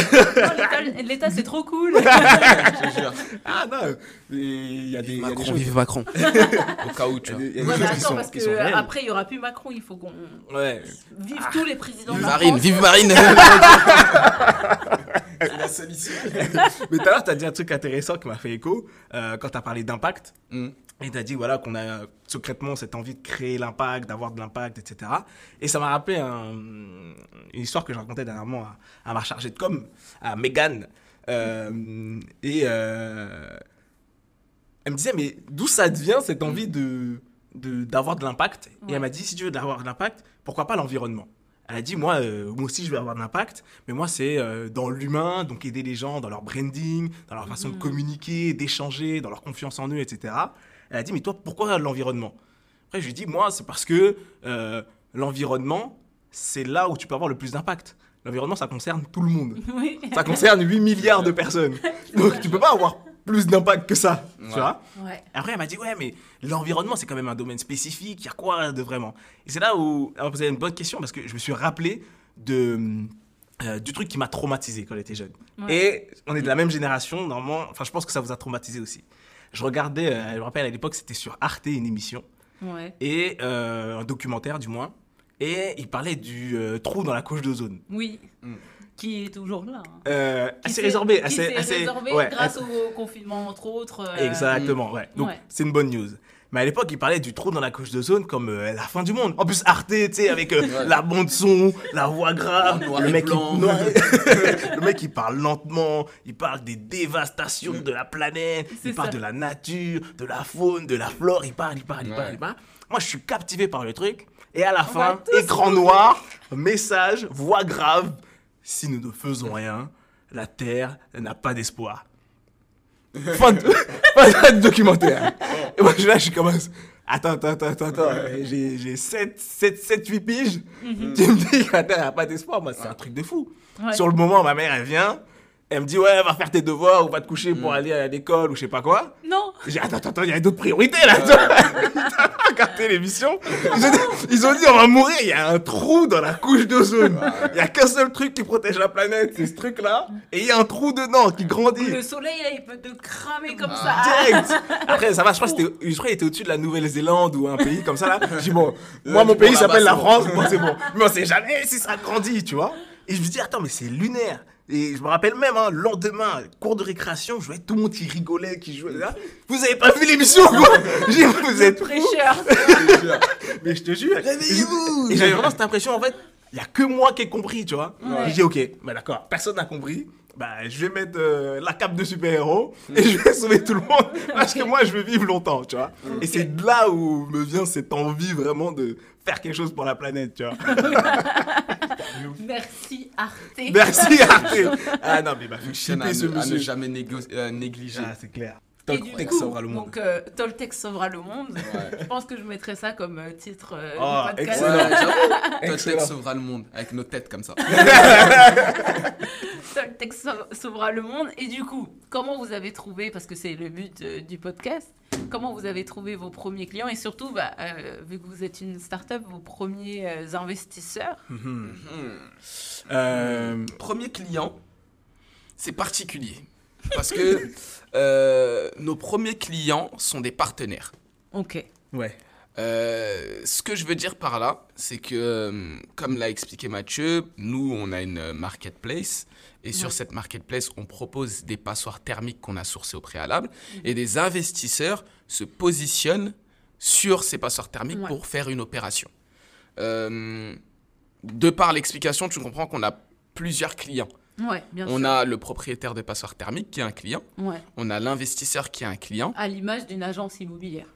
[SPEAKER 2] Non, l'État- c'est trop cool.
[SPEAKER 4] Je te jure.
[SPEAKER 3] ah non, il y a des, il y a des
[SPEAKER 4] Macron,
[SPEAKER 3] choses.
[SPEAKER 4] vive Macron. Au cas où, tu vois.
[SPEAKER 3] des- il y a des
[SPEAKER 2] Ouais, mais
[SPEAKER 3] choses qui
[SPEAKER 2] attends,
[SPEAKER 3] sont,
[SPEAKER 2] parce
[SPEAKER 3] qui sont
[SPEAKER 2] que
[SPEAKER 3] réelles.
[SPEAKER 2] après, il n'y aura plus Macron. Il faut qu'on
[SPEAKER 3] Ouais.
[SPEAKER 2] vive tous les présidents
[SPEAKER 4] Vive
[SPEAKER 2] de la
[SPEAKER 4] Marine, vive Marine.
[SPEAKER 3] C'est la solution. Mais tout à l'heure, tu as dit un truc intéressant qui m'a fait écho euh, quand tu as parlé d'impact.
[SPEAKER 4] Mm.
[SPEAKER 3] Et tu as dit voilà, qu'on a secrètement cette envie de créer l'impact, d'avoir de l'impact, etc. Et ça m'a rappelé un- une histoire que je racontais dernièrement à, à ma chargée de com, à Megan. Euh, et euh, elle me disait mais d'où ça devient cette envie de d'avoir de l'impact? Et elle m'a dit si tu veux d'avoir de l'impact, pourquoi pas l'environnement? Elle a dit, moi, euh, moi aussi, je veux avoir de l'impact, mais moi, c'est euh, dans l'humain, donc aider les gens dans leur branding, dans leur façon de communiquer, d'échanger, dans leur confiance en eux, etc. Elle a dit, mais toi, pourquoi l'environnement? Après, je lui ai dit, moi, c'est parce que euh, l'environnement, c'est là où tu peux avoir le plus d'impact. L'environnement, ça concerne tout le monde.
[SPEAKER 2] Oui.
[SPEAKER 3] Ça concerne 8 milliards de personnes. Donc, tu peux pas avoir plus d'impact que ça,
[SPEAKER 4] Ouais.
[SPEAKER 3] tu vois?
[SPEAKER 2] Ouais.
[SPEAKER 3] après, elle m'a dit, ouais, mais l'environnement, c'est quand même un domaine spécifique. Il y a quoi de vraiment? Et c'est là où elle m'a posé une bonne question parce que je me suis rappelé de, euh, du truc qui m'a traumatisé quand j'étais jeune.
[SPEAKER 2] Ouais.
[SPEAKER 3] Et on est de la même génération, normalement. Enfin, je pense que ça vous a traumatisé aussi. Je regardais, euh, je me rappelle à l'époque, c'était sur Arte, une émission,
[SPEAKER 2] Ouais.
[SPEAKER 3] et euh, un documentaire du moins. Et il parlait du euh, trou dans la couche d'ozone.
[SPEAKER 2] Oui.
[SPEAKER 4] Mm.
[SPEAKER 2] Qui est toujours là. hein.
[SPEAKER 3] Euh,
[SPEAKER 2] Qui
[SPEAKER 3] assez
[SPEAKER 2] s'est-
[SPEAKER 3] résorbé.
[SPEAKER 2] qui
[SPEAKER 3] Assez,
[SPEAKER 2] résorbé
[SPEAKER 3] ouais,
[SPEAKER 2] grâce au confinement, entre autres. euh,
[SPEAKER 3] Exactement, ouais. Donc,
[SPEAKER 2] Ouais.
[SPEAKER 3] c'est une bonne news. Mais à l'époque, il parlait du trou dans la couche de zone comme euh, la fin du monde. En plus, Arte, tu sais, avec euh,
[SPEAKER 4] Ouais.
[SPEAKER 3] la bande-son, la voix grave,
[SPEAKER 4] Noir
[SPEAKER 3] le, mec
[SPEAKER 4] blanc.
[SPEAKER 3] il, noir et- le mec, il parle lentement, il parle des dévastations de la planète, il parle
[SPEAKER 2] ça.
[SPEAKER 3] de la nature, de la faune, de la flore, il parle, il parle, il parle, il parle. Moi, je suis captivé par le truc. Et à la fin, écran noir, message, voix grave. Si nous ne faisons rien, la Terre n'a pas d'espoir. Fin de, fin de documentaire. Et moi, je- là, je commence. Attends, attends, attends, attends, attends. J'ai, j'ai 7, 7, 7, 8 piges. Tu me dis que la Terre n'a pas d'espoir. Moi, c'est un truc de fou.
[SPEAKER 2] Ouais.
[SPEAKER 3] Sur le moment, ma mère, elle vient. Elle me dit, ouais, va faire tes devoirs ou va te coucher pour aller à l'école ou je sais pas quoi.
[SPEAKER 2] Non.
[SPEAKER 3] J'ai dit, attends, attends, attends, il y a d'autres priorités là. Regardé l'émission ils, ont dit- ils ont dit, on va mourir, il y a un trou dans la couche d'ozone. Il y a qu'un seul truc qui protège la planète, c'est ce truc-là. Et il y a un trou dedans qui grandit.
[SPEAKER 2] Le soleil, là, il peut te cramer comme
[SPEAKER 3] Ah.
[SPEAKER 2] ça.
[SPEAKER 3] Direct. Après, ça va, je crois que c'était, je crois qu'il était au-dessus de la Nouvelle-Zélande ou un pays comme ça là. J'ai dit, bon, moi, mon pays s'appelle la France, bon, c'est bon. Mais on sait jamais si ça grandit, tu vois. Et je me dis, attends, mais c'est lunaire. Et je me rappelle même, hein, le lendemain, cours de récréation, je voyais tout le monde qui rigolait, qui jouait. Là. Vous avez pas vu l'émission, quoi vous êtes.
[SPEAKER 2] Fraîcheur.
[SPEAKER 3] Mais je te jure. Réveillez-vous Et j'avais vraiment cette impression, en fait, il y a que moi qui ai compris, tu vois.
[SPEAKER 2] Ouais.
[SPEAKER 3] J'ai dit, ok, bah d'accord, personne n'a compris. Bah, je vais mettre euh, la cape de super-héros et je vais sauver tout le monde parce que moi, je veux vivre longtemps, tu vois. Et c'est de là où me vient cette envie vraiment de faire quelque chose pour la planète, tu vois.
[SPEAKER 2] Merci Arte.
[SPEAKER 3] Merci, Arte. Ah non, mais bah,
[SPEAKER 4] à,
[SPEAKER 3] shipper ce
[SPEAKER 4] ne- à ne
[SPEAKER 3] monsieur.
[SPEAKER 4] jamais négo- euh, négliger.
[SPEAKER 3] Ah, c'est clair.
[SPEAKER 2] Et
[SPEAKER 3] Toltec
[SPEAKER 2] du coup,
[SPEAKER 3] sauvera le monde.
[SPEAKER 2] donc euh, Toltec sauvera le monde.
[SPEAKER 4] Ouais.
[SPEAKER 2] Je pense que je mettrais ça comme euh, titre euh,
[SPEAKER 3] Oh,
[SPEAKER 2] podcast.
[SPEAKER 3] excellent.
[SPEAKER 4] Toltec sauvera le monde avec nos têtes comme ça.
[SPEAKER 2] Toltec sau- sauvera le monde. Et du coup, comment vous avez trouvé, parce que c'est le but euh, du podcast, comment vous avez trouvé vos premiers clients et surtout, bah, euh, vu que vous êtes une start-up, vos premiers euh, investisseurs?
[SPEAKER 3] Euh,
[SPEAKER 4] Premier client, c'est particulier. Parce que euh, nos premiers clients sont des partenaires.
[SPEAKER 2] Ok.
[SPEAKER 3] ouais.
[SPEAKER 4] Euh, ce que je veux dire par là, c'est que, euh, comme l'a expliqué Mathieu, nous, on a une marketplace. Et sur
[SPEAKER 2] Ouais.
[SPEAKER 4] cette marketplace, on propose des passoires thermiques qu'on a sourcées au préalable. Et des investisseurs se positionnent sur ces passoires thermiques
[SPEAKER 2] Ouais.
[SPEAKER 4] pour faire une opération. Euh, de par l'explication, tu comprends qu'on a plusieurs clients.
[SPEAKER 2] Ouais, bien
[SPEAKER 4] On
[SPEAKER 2] sûr.
[SPEAKER 4] a le propriétaire de passoire thermique qui est un client.
[SPEAKER 2] Ouais.
[SPEAKER 4] On a l'investisseur qui est un client,
[SPEAKER 2] À l'image d'une agence immobilière.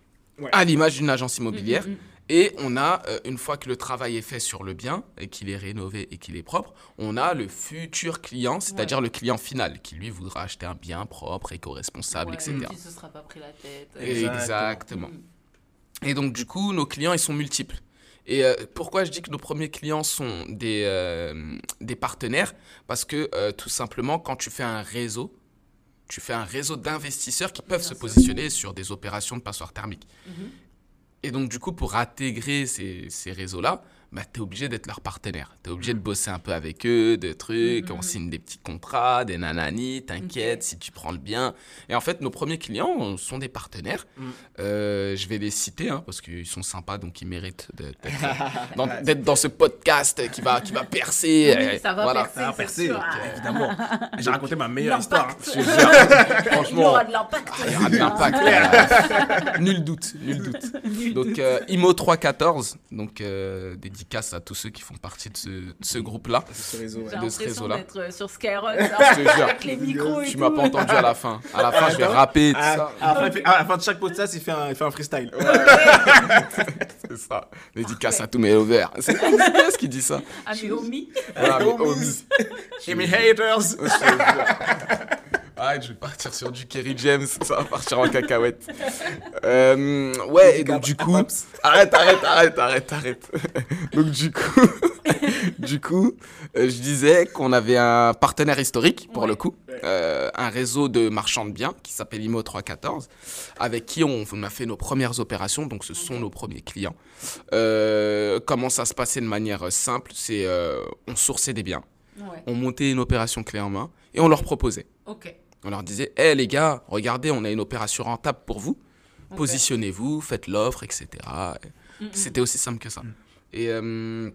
[SPEAKER 4] à l'image d'une agence immobilière.
[SPEAKER 2] Mm, mm, mm.
[SPEAKER 4] Et on a, euh, une fois que le travail est fait sur le bien et qu'il est rénové et qu'il est propre, on a le futur client, c'est-à-dire le client final, qui lui voudra acheter un bien propre, éco-responsable,
[SPEAKER 2] Ouais,
[SPEAKER 4] etc.
[SPEAKER 2] Qui se sera pas pris la tête.
[SPEAKER 4] Exactement. Et donc, du coup, nos clients, ils sont multiples. Et euh, pourquoi je dis que nos premiers clients sont des, euh, des partenaires? Parce que, euh, tout simplement, quand tu fais un réseau, tu fais un réseau d'investisseurs qui peuvent
[SPEAKER 2] Bien
[SPEAKER 4] se
[SPEAKER 2] sûr.
[SPEAKER 4] positionner sur des opérations de passoire thermique.
[SPEAKER 2] Mhm.
[SPEAKER 4] Et donc, du coup, pour intégrer ces, ces réseaux-là, bah, tu es obligé d'être leur partenaire. Tu es obligé de bosser un peu avec eux, des trucs,
[SPEAKER 2] Mhm.
[SPEAKER 4] on signe des petits contrats, des nanani, t'inquiète si tu prends le bien. Et en fait, nos premiers clients euh, sont des partenaires.
[SPEAKER 3] Mhm.
[SPEAKER 4] Euh, je vais les citer hein, parce qu'ils sont sympas, donc ils méritent de- d'être dans, d'être dans ce podcast qui va, qui va percer.
[SPEAKER 2] Oui,
[SPEAKER 4] Euh,
[SPEAKER 2] ça va
[SPEAKER 4] voilà.
[SPEAKER 2] percer.
[SPEAKER 3] Ça va
[SPEAKER 2] c'est
[SPEAKER 3] percer, évidemment. J'ai raconté ma meilleure histoire. hein.
[SPEAKER 4] Te jure,
[SPEAKER 2] Il y
[SPEAKER 4] franchement,
[SPEAKER 2] aura de l'impact.
[SPEAKER 4] il y aura de l'impact. là. nul doute, nul doute. Donc euh, IMO 314, donc euh, dédicace à tous ceux qui font partie de ce, de ce groupe-là.
[SPEAKER 3] Ce ouais.
[SPEAKER 4] De ce
[SPEAKER 2] l'impression
[SPEAKER 4] réseau-là.
[SPEAKER 2] d'être euh, sur Skyrock.
[SPEAKER 4] Je te jure.
[SPEAKER 2] Avec les micros et
[SPEAKER 4] Tu m'as pas entendu à la fin. À la fin, je vais rapper tout
[SPEAKER 3] Ah,
[SPEAKER 4] ça.
[SPEAKER 3] à, la fin, à la de chaque podcast, il fait un, il fait un freestyle.
[SPEAKER 4] C'est ça. Dédicace à tous mes lovers. C'est ce qui dit ça.
[SPEAKER 2] Ah, mais Omi.
[SPEAKER 4] Voilà, mes
[SPEAKER 3] homies.
[SPEAKER 4] homies.
[SPEAKER 3] Et mes haters.
[SPEAKER 4] Arrête, je vais partir sur du Kerry James, ça va partir en cacahuète. Euh, ouais, et donc du coup. Arrête, arrête, arrête, arrête, arrête. donc du coup. du coup, euh, je disais qu'on avait un partenaire historique, pour
[SPEAKER 2] Ouais.
[SPEAKER 4] le coup. euh, un réseau de marchands de biens qui s'appelle IMO 314, avec qui on, on a fait nos premières opérations, donc ce sont nos premiers clients. Euh, comment ça se passait de manière simple C'est euh, on sourçait des biens,
[SPEAKER 2] Ouais.
[SPEAKER 4] on montait une opération clé en main et on leur proposait.
[SPEAKER 2] Ok.
[SPEAKER 4] On leur disait, hé les gars, regardez, on a une opération rentable pour vous. Positionnez-vous, faites l'offre, etc.
[SPEAKER 2] Mm, mm.
[SPEAKER 4] C'était aussi simple que ça. Et euh,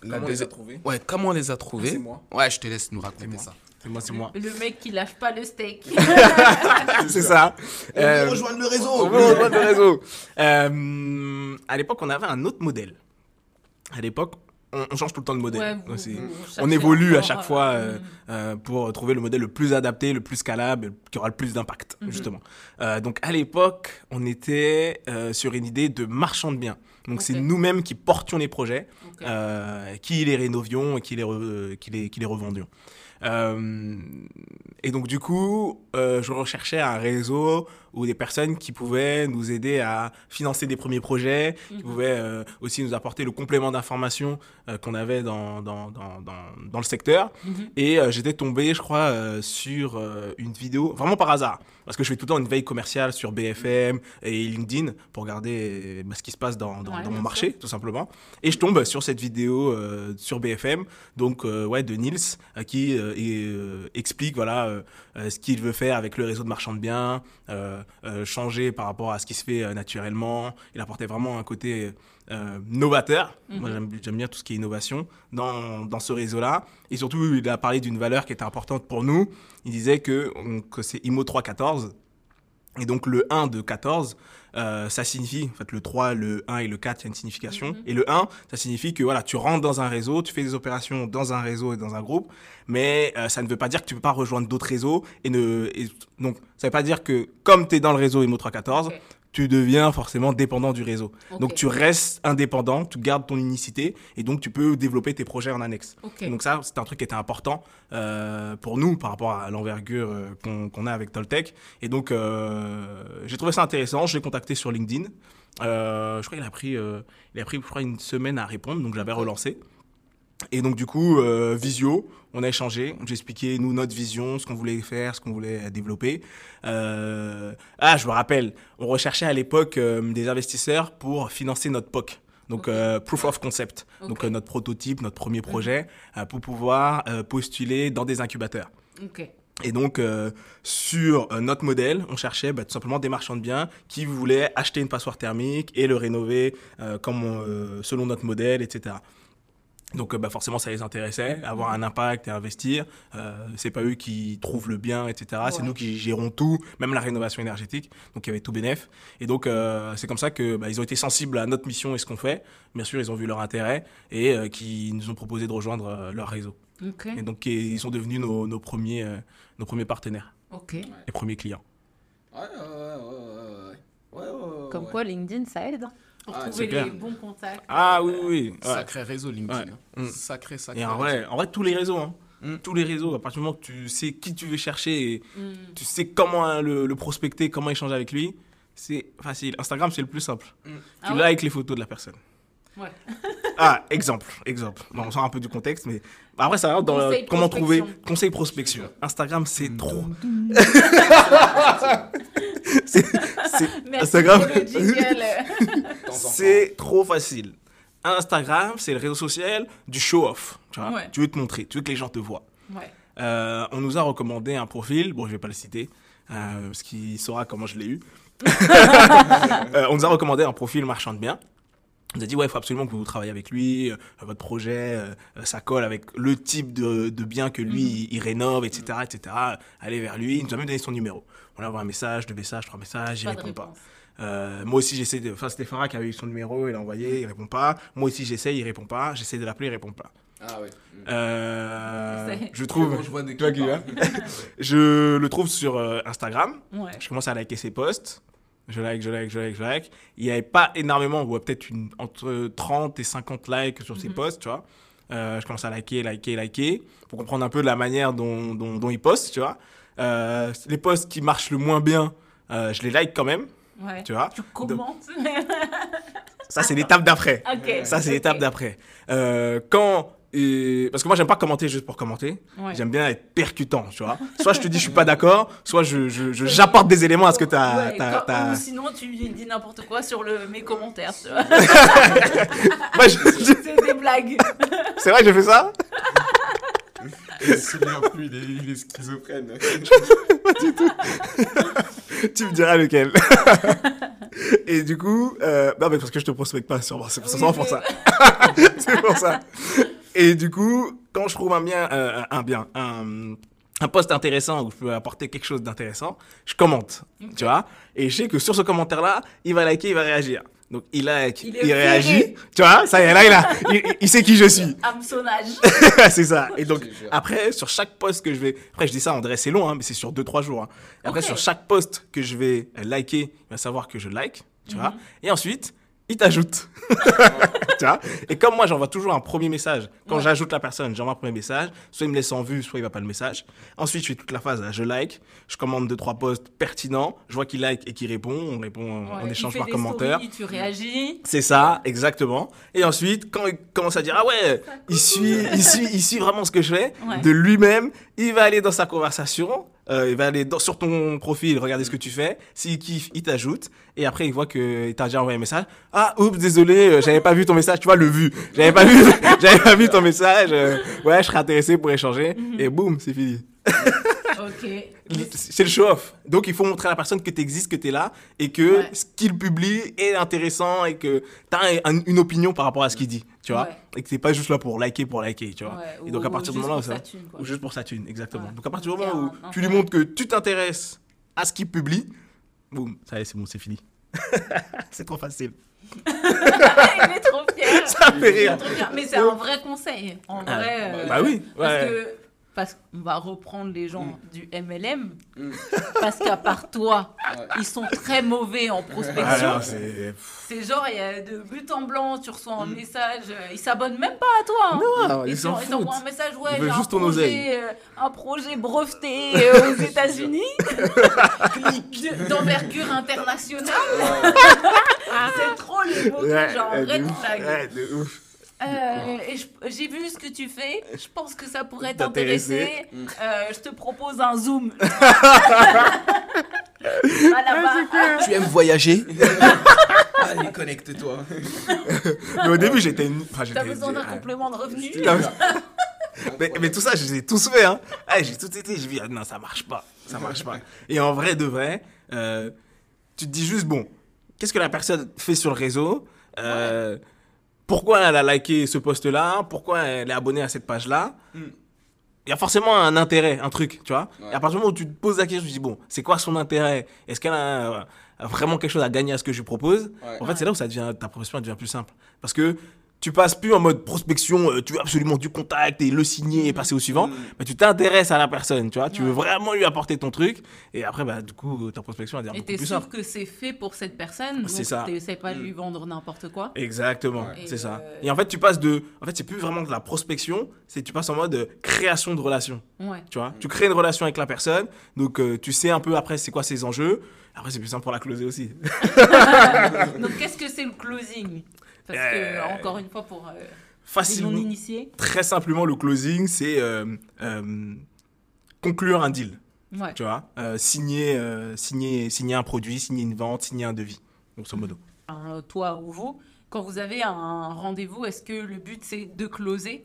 [SPEAKER 3] Comment on les a trouvés?
[SPEAKER 4] Ouais, comment on les a
[SPEAKER 3] Ah,
[SPEAKER 4] trouvés
[SPEAKER 3] C'est moi.
[SPEAKER 4] Ouais, je te laisse nous raconter ça.
[SPEAKER 3] C'est moi, c'est moi.
[SPEAKER 2] Le mec qui lâche pas le steak.
[SPEAKER 3] C'est ça. Euh,
[SPEAKER 4] rejoindre le réseau
[SPEAKER 3] on veut rejoindre le réseau. Euh, à l'époque, on avait un autre modèle. À l'époque, on, on change tout le temps de modèle.
[SPEAKER 2] Ouais,
[SPEAKER 3] Donc,
[SPEAKER 2] vous-
[SPEAKER 3] c'est-
[SPEAKER 2] vous
[SPEAKER 3] on évolue à chaque fois euh,
[SPEAKER 2] mm.
[SPEAKER 3] euh, pour trouver le modèle le plus adapté, le plus scalable, qui aura le plus d'impact,
[SPEAKER 2] Mhm.
[SPEAKER 3] justement. Euh, donc à l'époque, on était euh, sur une idée de marchand de biens. Donc c'est nous-mêmes qui portions les projets, euh, qui les rénovions et qui les, euh, qui les, qui les revendions. Euh, et donc du coup, euh, je recherchais un réseau ou des personnes qui pouvaient nous aider à financer des premiers projets, qui
[SPEAKER 2] Mhm.
[SPEAKER 3] pouvaient euh, aussi nous apporter le complément d'information qu'on avait dans, dans, dans, dans, le secteur.
[SPEAKER 2] Mhm.
[SPEAKER 3] Et j'étais tombé, je crois, sur une vidéo, vraiment par hasard, parce que je fais tout le temps une veille commerciale sur BFM et LinkedIn pour regarder euh, bah, ce qui se passe dans, dans,
[SPEAKER 2] Ouais,
[SPEAKER 3] dans
[SPEAKER 2] bien
[SPEAKER 3] mon marché, tout simplement. Et je tombe sur cette vidéo euh, sur BFM, donc euh, ouais, de Niels, qui euh, explique voilà ce qu'il veut faire avec le réseau de marchands de biens, changer par rapport à ce qui se fait naturellement. Il apportait vraiment un côté euh, novateur. Moi,
[SPEAKER 2] Mhm.
[SPEAKER 3] j'aime j'aime bien tout ce qui est innovation dans, dans ce réseau-là. Et surtout, il a parlé d'une valeur qui était importante pour nous. Il disait que, que c'est IMO 314. Et donc, le 1 de 14, euh, ça signifie, en fait, le 3, le 1 et le 4, il y a une signification.
[SPEAKER 2] Mhm.
[SPEAKER 3] Et le 1, ça signifie que voilà, tu rentres dans un réseau, tu fais des opérations dans un réseau et dans un groupe, mais euh, ça ne veut pas dire que tu peux pas rejoindre d'autres réseaux. Et ne, et donc, ça ne veut pas dire que comme tu es dans le réseau IMO 314,
[SPEAKER 2] Ok.
[SPEAKER 3] Tu deviens forcément dépendant du réseau. Donc, tu restes indépendant, tu gardes ton unicité et donc tu peux développer tes projets en annexe.
[SPEAKER 2] Ok.
[SPEAKER 3] Et donc ça, c'est un truc qui était important euh, pour nous par rapport à l'envergure euh, qu'on a avec Toltec. Et donc, euh, j'ai trouvé ça intéressant. Je l'ai contacté sur LinkedIn. Je crois qu'il a pris, il a pris, je crois, une semaine à répondre. Donc, j'avais relancé. Et donc, du coup, euh, visio, on a échangé. J'ai expliqué, nous, notre vision, ce qu'on voulait faire, ce qu'on voulait développer. Euh, ah, je me rappelle, on recherchait à l'époque euh, des investisseurs pour financer notre POC. Donc, Proof of Concept. Donc, notre prototype, notre premier projet, euh, pour pouvoir postuler dans des incubateurs. Et donc, euh, sur euh, notre modèle, on cherchait bah, tout simplement des marchands de biens qui voulaient acheter une passoire thermique et le rénover euh, comme on- selon notre modèle, etc. Donc, euh, bah, forcément, ça les intéressait, avoir un impact et investir. Euh, c'est pas eux qui trouvent le bien, etc. C'est
[SPEAKER 2] Ouais.
[SPEAKER 3] nous qui gérons tout, même la rénovation énergétique. Donc, il y avait tout bénef. Et donc, euh, c'est comme ça que bah, ils ont été sensibles à notre mission et ce qu'on fait. Bien sûr, ils ont vu leur intérêt et euh, qui nous ont proposé de rejoindre euh, leur réseau. Et donc, ils sont devenus nos, nos premiers, euh, nos premiers partenaires,
[SPEAKER 2] Ok.
[SPEAKER 3] les premiers clients.
[SPEAKER 4] Ouais, ouais, ouais, ouais, ouais. Ouais, ouais, ouais,
[SPEAKER 2] Comme
[SPEAKER 4] ouais.
[SPEAKER 2] quoi, LinkedIn, ça aide hein, pour
[SPEAKER 4] Ah,
[SPEAKER 2] trouver
[SPEAKER 3] clair.
[SPEAKER 2] les bons contacts.
[SPEAKER 3] Ah oui, oui, oui. ouais.
[SPEAKER 4] Sacré réseau LinkedIn.
[SPEAKER 3] Ouais.
[SPEAKER 4] hein.
[SPEAKER 3] Mm.
[SPEAKER 4] Sacré, sacré.
[SPEAKER 3] Et en
[SPEAKER 4] réseau.
[SPEAKER 3] vrai, en vrai, tous les réseaux, hein.
[SPEAKER 4] Mm.
[SPEAKER 3] tous les réseaux, à partir du moment que tu sais qui tu veux chercher et
[SPEAKER 2] Hmm.
[SPEAKER 3] tu sais comment hein, le, le prospecter, comment échanger avec lui, c'est facile. Instagram, c'est le plus simple.
[SPEAKER 4] Mm.
[SPEAKER 3] Tu
[SPEAKER 2] Ah ouais?
[SPEAKER 3] les photos de la personne.
[SPEAKER 2] Ouais.
[SPEAKER 3] Ah, exemple, exemple. Bon, on sort un peu du contexte, mais bah, après, ça va dans
[SPEAKER 2] Conseil
[SPEAKER 3] comment trouver
[SPEAKER 2] prospection.
[SPEAKER 3] conseil prospection. Instagram, c'est
[SPEAKER 4] Mm.
[SPEAKER 3] trop. c'est Instagram.
[SPEAKER 2] pour le jingle.
[SPEAKER 4] Temps en
[SPEAKER 3] c'est trop facile. Instagram, c'est le réseau social du show-off. Tu, vois.
[SPEAKER 2] Ouais.
[SPEAKER 3] tu veux te montrer, tu veux que les gens te voient.
[SPEAKER 2] Ouais.
[SPEAKER 3] Euh, on nous a recommandé un profil, bon, je vais pas le citer, euh, parce qu'il saura comment je l'ai eu. Euh, on nous a recommandé un profil marchand de biens. On nous a dit, ouais, il faut absolument que vous travaillez avec lui, euh, votre projet, euh, euh, ça colle avec le type de, de bien que lui, il, il rénove, etc., etc. Allez vers lui. Il nous a même donné son numéro. On a envoyé un message, deux messages, trois messages, il
[SPEAKER 2] de
[SPEAKER 3] répond pas. Euh, moi aussi, j'essaie de. Enfin, c'était Farah qui avait eu son numéro, il a envoyé, il répond pas. Moi aussi, j'essaie, il répond pas. J'essaie de l'appeler, il répond pas.
[SPEAKER 4] Ah ouais.
[SPEAKER 3] Euh, je trouve.
[SPEAKER 4] je vois
[SPEAKER 3] Toi,
[SPEAKER 4] parles.
[SPEAKER 3] Je le trouve sur euh, Instagram.
[SPEAKER 2] Ouais.
[SPEAKER 3] Je commence à liker ses posts. Je like, je like, je like, je like. Il n'y avait pas énormément, on voit peut-être entre 30 et 50 likes sur ses
[SPEAKER 2] Mhm.
[SPEAKER 3] posts, tu vois. Euh, je commence à liker, liker, liker, pour comprendre un peu la manière dont, dont, dont il poste, tu vois. Euh, les posts qui marchent le moins bien, euh, je les like quand même,
[SPEAKER 2] Ouais.
[SPEAKER 3] tu vois.
[SPEAKER 2] Tu commentes.
[SPEAKER 3] Ça, c'est l'étape d'après. Ça, c'est l'étape d'après. Quand. Parce que moi, j'aime pas commenter juste pour commenter.
[SPEAKER 2] Ouais.
[SPEAKER 3] J'aime bien être percutant, tu vois. Soit je te dis je suis pas d'accord, soit je, je- je- j'apporte des éléments à ce que tu as.
[SPEAKER 2] Ouais, quand- Ou sinon, tu dis n'importe quoi sur le, mes commentaires. tu vois.
[SPEAKER 3] Moi, je- je-
[SPEAKER 2] C'est des blagues.
[SPEAKER 3] c'est vrai que j'ai fait ça?
[SPEAKER 4] Plus, il est, il est schizophrène.
[SPEAKER 3] Tu me diras lequel. Et du coup, euh, non, mais parce que je te prospecte pas, sûrement. C'est
[SPEAKER 2] Oui,
[SPEAKER 3] pour ça. c'est pour ça. Et du coup, quand je trouve un bien, euh, un bien, un, un post intéressant où je peux apporter quelque chose d'intéressant, je commente, tu vois. Et je sais que sur ce commentaire-là, il va liker, il va réagir. Donc il like,
[SPEAKER 2] Il
[SPEAKER 3] réagit, tu vois. Ça y est, là, il, a, il, il sait qui je suis.
[SPEAKER 2] Hameçonnage.
[SPEAKER 3] c'est ça. Et donc, après, sur chaque post que je vais. Après, je dis ça, André, c'est long, hein, mais c'est sur 2-3 jours. hein. Et après, sur chaque post que je vais liker, il va savoir que je like, tu vois.
[SPEAKER 2] Mhm.
[SPEAKER 3] Et ensuite, il t'ajoute. tu vois? Et comme moi, j'envoie toujours un premier message. Quand
[SPEAKER 2] Ouais.
[SPEAKER 3] j'ajoute la personne, j'envoie un premier message. Soit il me laisse en vue, soit il va pas le message. Ensuite, je fais toute la phase, là, je like. Je commande 2-3 posts pertinents. Je vois qu'il like et qu'il répond. On répond, on
[SPEAKER 2] Ouais,
[SPEAKER 3] échange
[SPEAKER 2] il fait
[SPEAKER 3] par commentaire.
[SPEAKER 2] stories, tu réagis.
[SPEAKER 3] C'est ça, exactement. Et ensuite, quand il commence à dire ah ouais, il suit, il suit, il suit vraiment ce que je fais,
[SPEAKER 2] Ouais.
[SPEAKER 3] de lui-même, il va aller dans sa conversation, euh, il va aller dans- sur ton profil, regarder ce que tu fais. S'il kiffe, il t'ajoute. Et après, il voit que t'a déjà envoyé un message. Ah oups, désolé, euh, j'avais pas vu ton message. Tu vois le vu. J'avais pas vu, j'avais pas vu ton message. euh, ouais, je serais intéressé pour échanger.
[SPEAKER 2] Mhm.
[SPEAKER 3] Et boum, c'est fini. C'est le show-off. Donc, il faut montrer à la personne que tu existes, que tu es là, et que
[SPEAKER 2] Ouais.
[SPEAKER 3] ce qu'il publie est intéressant, et que tu as une opinion par rapport à ce qu'il dit, tu vois.
[SPEAKER 2] Ouais.
[SPEAKER 3] Et que tu pas juste là pour liker, pour liker, tu vois.
[SPEAKER 2] Ouais,
[SPEAKER 3] et donc, à partir du moment où ça.
[SPEAKER 2] thune.
[SPEAKER 3] Ou juste pour sa thune, exactement. Donc, à partir du moment où tu lui montres que tu t'intéresses à ce qu'il publie, boum, ça y est, c'est bon, c'est fini. c'est trop facile.
[SPEAKER 2] Il est trop fier.
[SPEAKER 3] Ça fait rire.
[SPEAKER 2] Mais c'est un vrai conseil. En
[SPEAKER 3] Ah,
[SPEAKER 2] vrai. euh,
[SPEAKER 3] Bah oui,
[SPEAKER 2] Parce que. Parce qu'on va reprendre les gens du MLM.
[SPEAKER 4] Mm.
[SPEAKER 2] Parce qu'à part toi,
[SPEAKER 4] Ouais.
[SPEAKER 2] ils sont très mauvais en prospection.
[SPEAKER 3] Ah, non, c'est.
[SPEAKER 2] Genre, il y a de but en blanc, tu reçois un message, euh, ils s'abonnent même pas à toi. hein.
[SPEAKER 3] Non,
[SPEAKER 2] ils
[SPEAKER 3] ils s'en
[SPEAKER 2] t'envoient un
[SPEAKER 3] foutent.
[SPEAKER 2] message, ouais,
[SPEAKER 3] Ils veulent
[SPEAKER 2] j'ai un projet, euh, un projet breveté euh, aux États-Unis, de- d'envergure internationale. C'est trop les mots,
[SPEAKER 3] Ouais,
[SPEAKER 2] genre
[SPEAKER 3] ouais,
[SPEAKER 2] red
[SPEAKER 3] de ouf.
[SPEAKER 2] flag. Euh, j'ai vu ce que tu fais, je pense que ça pourrait
[SPEAKER 3] T'intéresser.
[SPEAKER 2] Euh, je te propose un zoom.
[SPEAKER 4] Tu aimes voyager? Allez, connecte-toi.
[SPEAKER 3] Mais au début, j'étais. Enfin,
[SPEAKER 2] T'as besoin d'un complément de revenu?
[SPEAKER 3] Mais- mais, tout ça, je les ai tous fait. Hein. Ah, j'ai tout été. Je me dis, ah, non, ça marche pas. Ça marche pas. Et en vrai, de vrai, euh, tu te dis juste, bon, qu'est-ce que la personne fait sur le réseau? Euh, Pourquoi elle a liké ce post-là Pourquoi elle est abonnée à cette page-là
[SPEAKER 4] Hmm.
[SPEAKER 3] Il y a forcément un intérêt, un truc, tu vois.
[SPEAKER 4] Ouais.
[SPEAKER 3] Et à partir du moment où tu te poses la question, tu te dis, bon, c'est quoi son intérêt? Est-ce qu'elle a, euh, vraiment quelque chose à gagner à ce que je lui propose?
[SPEAKER 4] Ouais.
[SPEAKER 3] En fait, c'est là où ça devient, ta profession devient plus simple. Parce que tu passes plus en mode prospection, euh, tu veux absolument du contact et le signer et passer au suivant, mais tu t'intéresses à la personne, tu vois, tu veux vraiment lui apporter ton truc, et après, bah, du coup, ta prospection va dire beaucoup plus
[SPEAKER 2] sûr
[SPEAKER 3] simple.
[SPEAKER 2] que c'est fait pour cette personne,
[SPEAKER 3] C'est ça.
[SPEAKER 2] t'essaies pas de lui vendre n'importe quoi.
[SPEAKER 3] Exactement, c'est ça. Et en fait, tu passes de. En fait, c'est plus vraiment de la prospection, c'est tu passes en mode euh, création de relation.
[SPEAKER 2] Ouais.
[SPEAKER 3] Tu vois, tu crées une relation avec la personne, donc euh, tu sais un peu après c'est quoi ses enjeux. Après, c'est plus simple pour la closer aussi.
[SPEAKER 2] donc qu'est-ce que c'est le closing? Parce que,
[SPEAKER 3] Euh,
[SPEAKER 2] encore une fois, pour euh, les
[SPEAKER 3] Facilement.
[SPEAKER 2] non-initiés.
[SPEAKER 3] Très simplement, le closing, c'est euh, conclure un deal.
[SPEAKER 2] Ouais.
[SPEAKER 3] Tu vois, signer, signer, signer un produit, signer une vente, signer un devis, grosso modo.
[SPEAKER 2] Toi ou vous, quand vous avez un rendez-vous, est-ce que le but c'est de closer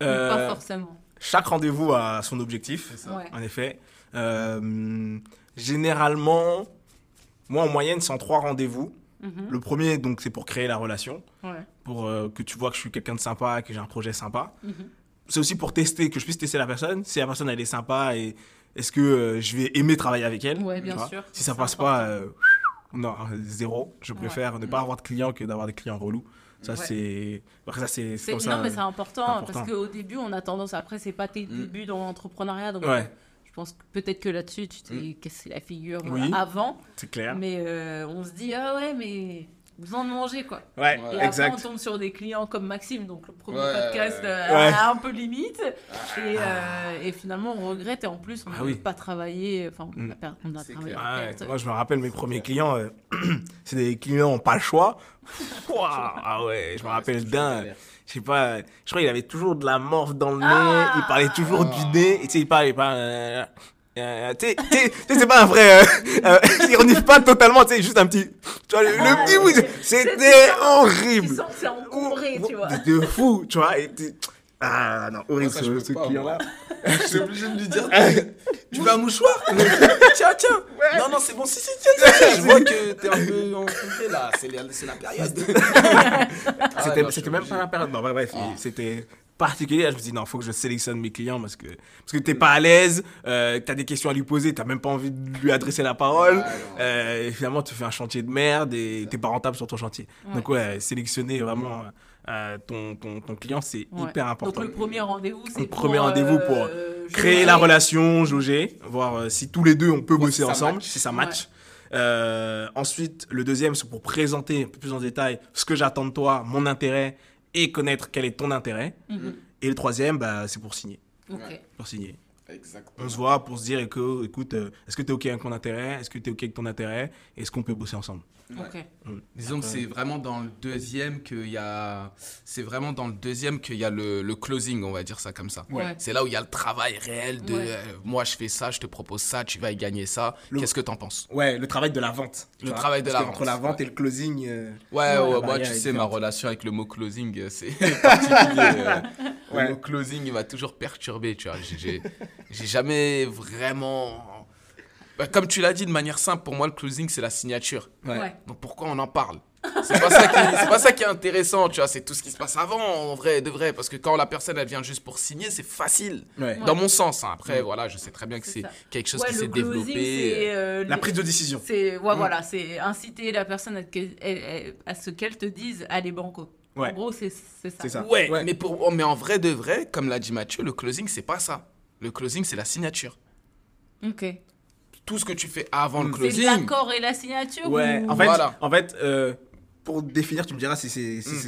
[SPEAKER 2] pas forcément?
[SPEAKER 3] chaque rendez-vous a son objectif.
[SPEAKER 2] Ouais.
[SPEAKER 3] En effet. Euh, généralement, moi en moyenne, c'est en trois rendez-vous.
[SPEAKER 2] Mhm.
[SPEAKER 3] Le premier, donc, c'est pour créer la relation,
[SPEAKER 2] Ouais.
[SPEAKER 3] pour euh, que tu vois que je suis quelqu'un de sympa, que j'ai un projet sympa.
[SPEAKER 2] Mhm.
[SPEAKER 3] C'est aussi pour tester, que je puisse tester la personne. Si la personne elle est sympa et est-ce que euh, je vais aimer travailler avec elle
[SPEAKER 2] Ouais, bien sûr.
[SPEAKER 3] Si ça passe pas, euh, non, zéro. Je
[SPEAKER 2] Ouais.
[SPEAKER 3] préfère ne pas avoir de clients que d'avoir des clients relous. Ça,
[SPEAKER 2] Ouais.
[SPEAKER 3] c'est. Après, ça, c'est c'est
[SPEAKER 2] C'est-
[SPEAKER 3] comme ça.
[SPEAKER 2] non, mais c'est important, parce qu'au début, on a tendance, après, c'est pas tes débuts dans l'entrepreneuriat, donc
[SPEAKER 3] Ouais.
[SPEAKER 2] Je pense que peut-être que là-dessus, tu t'es cassé la figure euh,
[SPEAKER 3] Oui.
[SPEAKER 2] avant,
[SPEAKER 3] C'est clair.
[SPEAKER 2] mais euh, on se dit, ah ouais, mais besoin de manger, quoi.
[SPEAKER 3] Ouais,
[SPEAKER 2] Et après, on tombe sur des clients comme Maxime, donc le premier
[SPEAKER 4] Ouais,
[SPEAKER 2] podcast euh,
[SPEAKER 3] Ouais.
[SPEAKER 2] un peu limite. Et, euh, et finalement, on regrette. Et en plus, on
[SPEAKER 3] Ah
[SPEAKER 2] n'a
[SPEAKER 3] oui.
[SPEAKER 2] pas travaillé. Enfin, on
[SPEAKER 3] Mm.
[SPEAKER 2] a, per- on a travaillé.
[SPEAKER 3] Ah moi, je me rappelle mes premiers clients, euh, c'est des clients n'ont pas le choix. Ouah, ah ouais, je me rappelle d'un, je sais pas, je crois qu'il avait toujours de la morve dans le nez,
[SPEAKER 2] Ah
[SPEAKER 3] il parlait toujours du nez, et tu sais, il parlait pas. euh, euh, tu sais, tu sais, c'est pas un vrai. Euh, euh, il ironise pas totalement, tu sais, juste un petit. Tu vois, le,
[SPEAKER 2] Ah,
[SPEAKER 3] petit oui, c'était
[SPEAKER 2] Tu
[SPEAKER 3] horrible.
[SPEAKER 2] sens que c'est encombré, tu vois.
[SPEAKER 3] De fou, tu vois. et ah non, horrible ce, ce client-là.
[SPEAKER 4] Je suis obligé de lui dire Tu veux un mouchoir? Tiens, tiens Non, non, c'est bon, si, si, tiens, tiens, tiens. Je vois que t'es un peu encombré là, c'est la, c'est la période. Ah,
[SPEAKER 3] C'était même
[SPEAKER 4] obligé.
[SPEAKER 3] pas la période. Non, bah, bref,
[SPEAKER 4] Ah.
[SPEAKER 3] c'était particulier. Je me dis, non, faut que je sélectionne mes clients parce que, parce que t'es pas à l'aise, euh, t'as des questions à lui poser, t'as même pas envie de lui adresser la parole.
[SPEAKER 4] Non.
[SPEAKER 3] euh, et finalement, tu fais un chantier de merde et t'es pas rentable sur ton chantier.
[SPEAKER 2] Ouais.
[SPEAKER 3] Donc, ouais, sélectionner vraiment euh, ton, ton, ton client, c'est
[SPEAKER 2] Ouais.
[SPEAKER 3] hyper important.
[SPEAKER 2] Donc, le premier rendez-vous, c'est
[SPEAKER 3] Le
[SPEAKER 2] pour,
[SPEAKER 3] premier rendez-vous pour
[SPEAKER 2] euh,
[SPEAKER 3] Créer
[SPEAKER 2] jouer.
[SPEAKER 3] la relation, jauger, voir euh, si tous les deux on peut bosser
[SPEAKER 4] si
[SPEAKER 3] ensemble, si ça match. Euh, ensuite, le deuxième, c'est pour présenter un peu plus en détail ce que j'attends de toi, mon intérêt et connaître quel est ton intérêt.
[SPEAKER 2] Mhm.
[SPEAKER 3] Et le troisième, bah, c'est pour signer. Pour signer.
[SPEAKER 4] Exactement.
[SPEAKER 3] On se voit pour se dire, éco- écoute, euh, est-ce que tu es OK avec mon intérêt? Est-ce que tu es OK avec ton intérêt? Est-ce qu'on peut bosser ensemble? Mm.
[SPEAKER 4] Disons que c'est vraiment dans le deuxième qu'il y a. C'est vraiment dans le deuxième qu'il y a le, le closing, on va dire ça comme ça.
[SPEAKER 2] Ouais.
[SPEAKER 4] C'est là où il y a le travail réel de
[SPEAKER 2] Ouais.
[SPEAKER 4] euh, moi je fais ça, je te propose ça, tu vas y gagner ça.
[SPEAKER 3] Le-
[SPEAKER 4] Qu'est-ce que t'en penses?
[SPEAKER 3] Ouais, le travail de la vente.
[SPEAKER 4] Le
[SPEAKER 3] vois.
[SPEAKER 4] travail de la
[SPEAKER 3] que Entre
[SPEAKER 4] vente,
[SPEAKER 3] la vente
[SPEAKER 4] ouais.
[SPEAKER 3] et le closing. euh,
[SPEAKER 4] Ouais,
[SPEAKER 3] Ouais,
[SPEAKER 4] moi tu sais, ma relation avec le mot closing, euh, c'est particulier. euh.
[SPEAKER 3] Ouais.
[SPEAKER 4] Le mot closing, il m'a toujours perturbé, tu vois. J'ai jamais vraiment. Bah, comme tu l'as dit de manière simple, pour moi, le closing, c'est la signature.
[SPEAKER 3] Ouais.
[SPEAKER 2] Ouais.
[SPEAKER 4] Donc pourquoi on en parle? C'est pas, ça qui c'est pas ça qui est intéressant, tu vois. C'est tout ce qui se passe avant, en vrai, de vrai. Parce que quand la personne, elle vient juste pour signer, c'est facile.
[SPEAKER 3] Ouais.
[SPEAKER 4] Dans mon sens, hein. après, voilà, je sais très bien que
[SPEAKER 2] C'est
[SPEAKER 4] quelque chose
[SPEAKER 2] Ouais,
[SPEAKER 4] qui s'est
[SPEAKER 2] closing,
[SPEAKER 4] développé.
[SPEAKER 2] c'est, euh,
[SPEAKER 3] La prise de décision.
[SPEAKER 2] C'est ouais, voilà, c'est inciter la personne à, ce qu'elle te dise allez banco.
[SPEAKER 3] Ouais.
[SPEAKER 2] En gros, c'est ça.
[SPEAKER 3] C'est ça.
[SPEAKER 4] Ouais,
[SPEAKER 3] Ouais.
[SPEAKER 4] Mais, pour, oh, mais en vrai de vrai, comme l'a dit Mathieu, le closing, c'est pas ça. Le closing, c'est la signature.
[SPEAKER 2] Ok.
[SPEAKER 4] Tout ce que tu fais avant le
[SPEAKER 3] Mm.
[SPEAKER 2] C'est
[SPEAKER 4] closing.
[SPEAKER 2] l'accord et la signature
[SPEAKER 3] Ouais,
[SPEAKER 2] ou-
[SPEAKER 3] en fait,
[SPEAKER 4] Voilà.
[SPEAKER 3] en fait euh, pour définir, tu me diras si c'est si
[SPEAKER 4] Mm.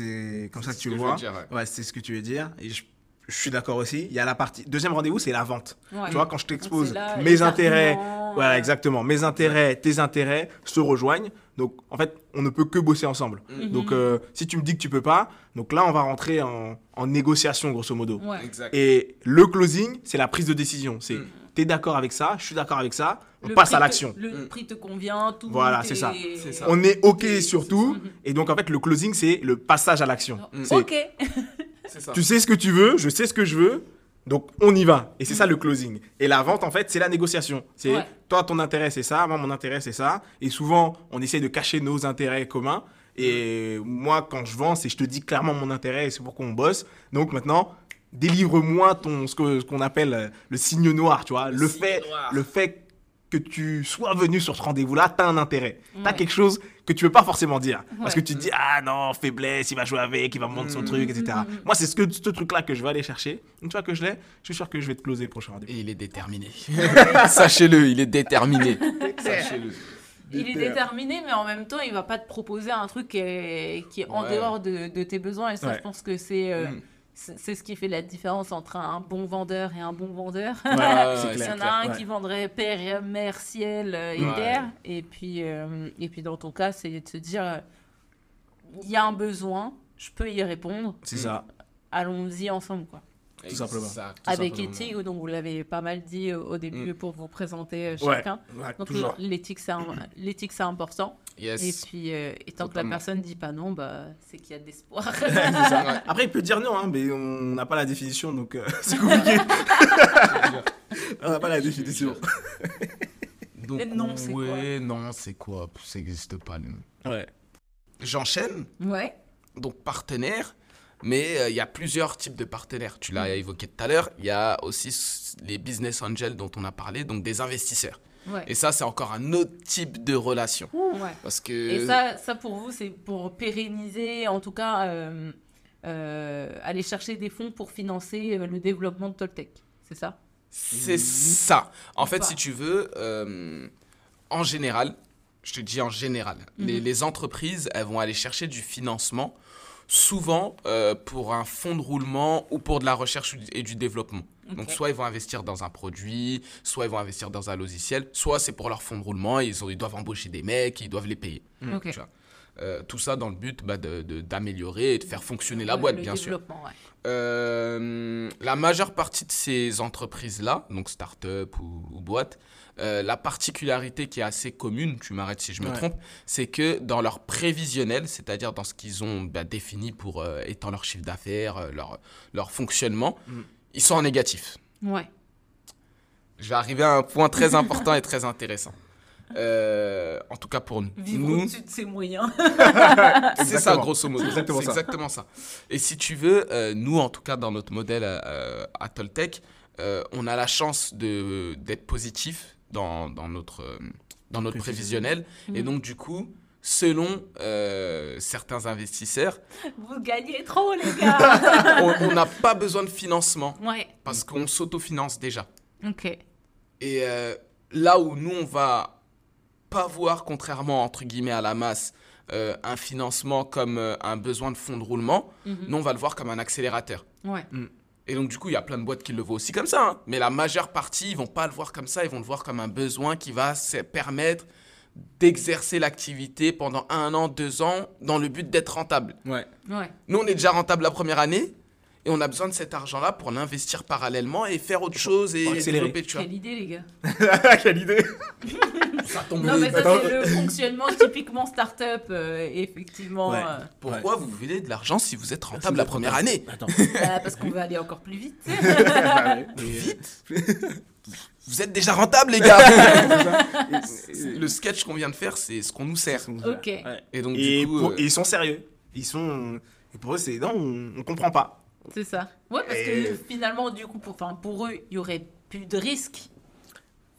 [SPEAKER 3] c'est comme ça que
[SPEAKER 4] C'est
[SPEAKER 3] tu
[SPEAKER 4] ce
[SPEAKER 3] le vois.
[SPEAKER 4] veux dire, ouais.
[SPEAKER 3] ouais, c'est ce que tu veux dire. Et je, je suis d'accord aussi. Il y a la partie. Deuxième rendez-vous, c'est la vente.
[SPEAKER 2] Ouais.
[SPEAKER 3] Tu vois, quand je t'expose
[SPEAKER 2] c'est
[SPEAKER 3] mes intérêts. Voilà, exactement. Mes intérêts, tes intérêts se rejoignent. Donc, en fait, on ne peut que bosser ensemble.
[SPEAKER 2] Mhm.
[SPEAKER 3] Donc, euh, si tu me dis que tu peux pas, donc là, on va rentrer en, en négociation, grosso modo.
[SPEAKER 2] Ouais.
[SPEAKER 4] Exact.
[SPEAKER 3] Et le closing, c'est la prise de décision. C'est
[SPEAKER 4] Mm.
[SPEAKER 3] T'es d'accord avec ça, je suis d'accord avec ça, on
[SPEAKER 2] Le
[SPEAKER 3] passe à l'action.
[SPEAKER 2] Le
[SPEAKER 4] Mm.
[SPEAKER 2] prix te convient, tout.
[SPEAKER 3] Voilà,
[SPEAKER 2] est-
[SPEAKER 3] c'est ça.
[SPEAKER 4] C'est ça.
[SPEAKER 3] On est OK sur tout. Et donc, en fait, le closing, c'est le passage à l'action.
[SPEAKER 4] Mm.
[SPEAKER 3] C'est,
[SPEAKER 2] Ok.
[SPEAKER 4] C'est ça.
[SPEAKER 3] Tu sais ce que tu veux, je sais ce que je veux, donc on y va. Et c'est ça le closing. Et la vente, en fait, c'est la négociation. C'est
[SPEAKER 2] Ouais.
[SPEAKER 3] toi, ton intérêt, c'est ça, moi, mon intérêt, c'est ça. Et souvent, on essaie de cacher nos intérêts communs. Et moi, quand je vends, c'est je te dis clairement mon intérêt et c'est pourquoi on bosse. Donc maintenant, délivre-moi ton ce que- ce qu'on appelle euh, le signe noir, tu vois. Le, fait,
[SPEAKER 4] noir.
[SPEAKER 3] le fait que tu sois venu sur ce rendez-vous-là, t'as un intérêt. T'as
[SPEAKER 2] Ouais.
[SPEAKER 3] quelque chose que tu veux pas forcément dire. Parce que tu te dis, ah non, faiblesse, il va jouer avec, il va me vendre son
[SPEAKER 4] Mm.
[SPEAKER 3] truc, etc.
[SPEAKER 2] Mm, mm.
[SPEAKER 3] Moi, c'est ce, que, ce truc-là que je vais aller chercher. Une fois que je l'ai, je suis sûr que je vais te closer le prochain rendez-vous.
[SPEAKER 4] Et il est déterminé. Sachez-le, il est déterminé. Sachez-le.
[SPEAKER 2] Il est
[SPEAKER 3] Déter.
[SPEAKER 2] déterminé, mais en même temps, il va pas te proposer un truc qui est, qui est en dehors de, de tes besoins. Et ça,
[SPEAKER 3] Ouais.
[SPEAKER 2] je pense que c'est euh. C'est ce qui fait la différence entre un bon vendeur et un bon vendeur.
[SPEAKER 3] Ouais,
[SPEAKER 2] Il y en a un
[SPEAKER 3] Ouais.
[SPEAKER 2] qui vendrait père, mère, ciel euh, et terre. Et puis, euh, et puis dans ton cas, c'est de se dire euh, il y a un besoin, je peux y répondre,
[SPEAKER 3] C'est ça.
[SPEAKER 2] allons-y ensemble. Quoi.
[SPEAKER 3] Tout simplement.
[SPEAKER 4] Exact, tout
[SPEAKER 2] Avec éthique, donc vous l'avez pas mal dit au début
[SPEAKER 4] Mm.
[SPEAKER 2] pour vous présenter euh,
[SPEAKER 3] Ouais.
[SPEAKER 2] chacun.
[SPEAKER 3] Ouais,
[SPEAKER 2] Donc
[SPEAKER 3] toujours.
[SPEAKER 2] l'éthique, c'est un- l'éthique, c'est important.
[SPEAKER 4] Yes.
[SPEAKER 2] Et puis, euh, et tant que la personne dit pas non, bah, c'est qu'il y a de l'espoir.
[SPEAKER 3] Après, il peut dire non, hein, mais on n'a pas la définition, donc euh, c'est compliqué. on n'a pas la définition.
[SPEAKER 4] Donc,
[SPEAKER 2] noms, c'est quoi
[SPEAKER 4] ouais, non, c'est quoi? Ça n'existe pas. les.
[SPEAKER 3] Ouais.
[SPEAKER 4] J'enchaîne.
[SPEAKER 2] ouais.
[SPEAKER 4] Donc, partenaire. Mais euh, il y a plusieurs types de partenaires. Tu l'as évoqué tout à l'heure. Il y a aussi les business angels dont on a parlé, donc des investisseurs.
[SPEAKER 2] Ouais.
[SPEAKER 4] Et ça, c'est encore un autre type de relation.
[SPEAKER 2] ouais.
[SPEAKER 4] Parce que.
[SPEAKER 2] Et ça, ça, pour vous, c'est pour pérenniser, en tout cas, euh, euh, aller chercher des fonds pour financer euh, le développement de Toltec. C'est ça?
[SPEAKER 4] C'est ça. En fait,
[SPEAKER 2] pas.
[SPEAKER 4] si tu veux, euh, en général, je te dis en général, les,
[SPEAKER 2] Mhm.
[SPEAKER 4] les entreprises, elles vont aller chercher du financement, souvent euh, pour un fonds de roulement ou pour de la recherche et du développement. Donc, soit ils vont investir dans un produit, soit ils vont investir dans un logiciel, soit c'est pour leur fonds de roulement, ils, ont- ils doivent embaucher des mecs, ils doivent les payer. Tu vois. Euh, tout ça dans le but bah, de- de- d'améliorer et de faire fonctionner la boîte,
[SPEAKER 2] le
[SPEAKER 4] bien sûr.
[SPEAKER 2] ouais.
[SPEAKER 4] Euh, la majeure partie de ces entreprises-là, donc start-up ou, ou boîtes, euh, la particularité qui est assez commune, tu m'arrêtes si je me
[SPEAKER 3] Ouais.
[SPEAKER 4] trompe, c'est que dans leur prévisionnel, c'est-à-dire dans ce qu'ils ont bah, défini pour euh, étant leur chiffre d'affaires, leur, leur fonctionnement,
[SPEAKER 3] Mm.
[SPEAKER 4] Ils sont en négatif.
[SPEAKER 2] Ouais.
[SPEAKER 4] Je vais arriver à un point très important et très intéressant. Euh, en tout cas pour nous.
[SPEAKER 2] Vivre
[SPEAKER 4] Nous,
[SPEAKER 2] au-dessus de ses moyens.
[SPEAKER 4] c'est ça, grosso modo.
[SPEAKER 3] C'est exactement ça.
[SPEAKER 4] exactement ça. Et si tu veux, euh, nous, en tout cas, dans notre modèle euh, à Toltec, euh, on a la chance de- d'être positif dans, dans notre, euh, dans notre prévisionnel. Et
[SPEAKER 2] Mhm.
[SPEAKER 4] donc, du coup, selon euh, certains investisseurs,
[SPEAKER 2] Vous gagnez trop, les gars
[SPEAKER 4] on n'a pas besoin de financement
[SPEAKER 2] Ouais.
[SPEAKER 4] parce qu'on s'autofinance déjà.
[SPEAKER 2] Ok.
[SPEAKER 4] Et euh, là où nous, on va pas voir, contrairement entre guillemets à la masse, euh, un financement comme un besoin de fonds de roulement,
[SPEAKER 2] Mhm.
[SPEAKER 4] nous, on va le voir comme un accélérateur.
[SPEAKER 2] Ouais.
[SPEAKER 4] Et donc, du coup, il y a plein de boîtes qui le voient aussi comme ça. hein. Mais la majeure partie, ils vont pas le voir comme ça. Ils vont le voir comme un besoin qui va se permettre d'exercer l'activité pendant un an, deux ans, dans le but d'être rentable.
[SPEAKER 3] Ouais.
[SPEAKER 2] Ouais.
[SPEAKER 4] Nous, on est déjà rentable la première année. Et on a besoin de cet argent-là pour l'investir parallèlement et faire autre chose et développer, tu vois.
[SPEAKER 2] Quelle idée, les gars.
[SPEAKER 3] Quelle idée
[SPEAKER 4] Ça tombe
[SPEAKER 2] Non, mais ça, c'est le fonctionnement typiquement start-up, euh, effectivement.
[SPEAKER 3] Ouais.
[SPEAKER 2] euh,
[SPEAKER 4] Pourquoi vous voulez de l'argent si vous êtes rentable la première année?
[SPEAKER 3] Attends.
[SPEAKER 2] bah, parce qu'on veut aller encore plus vite.
[SPEAKER 3] Vite.
[SPEAKER 4] Vous êtes déjà rentable, les gars Le sketch qu'on vient de faire, c'est ce qu'on nous sert.
[SPEAKER 2] Ok.
[SPEAKER 3] Ouais.
[SPEAKER 4] Et donc,
[SPEAKER 3] Et,
[SPEAKER 4] du coup,
[SPEAKER 3] pour-
[SPEAKER 4] euh,
[SPEAKER 3] ils sont sérieux. Ils sont. Et pour eux, c'est. Non, on, on comprend pas.
[SPEAKER 2] C'est ça. Ouais, parce
[SPEAKER 3] Et-
[SPEAKER 2] que finalement, du coup, pour, eux, il y aurait plus de risques.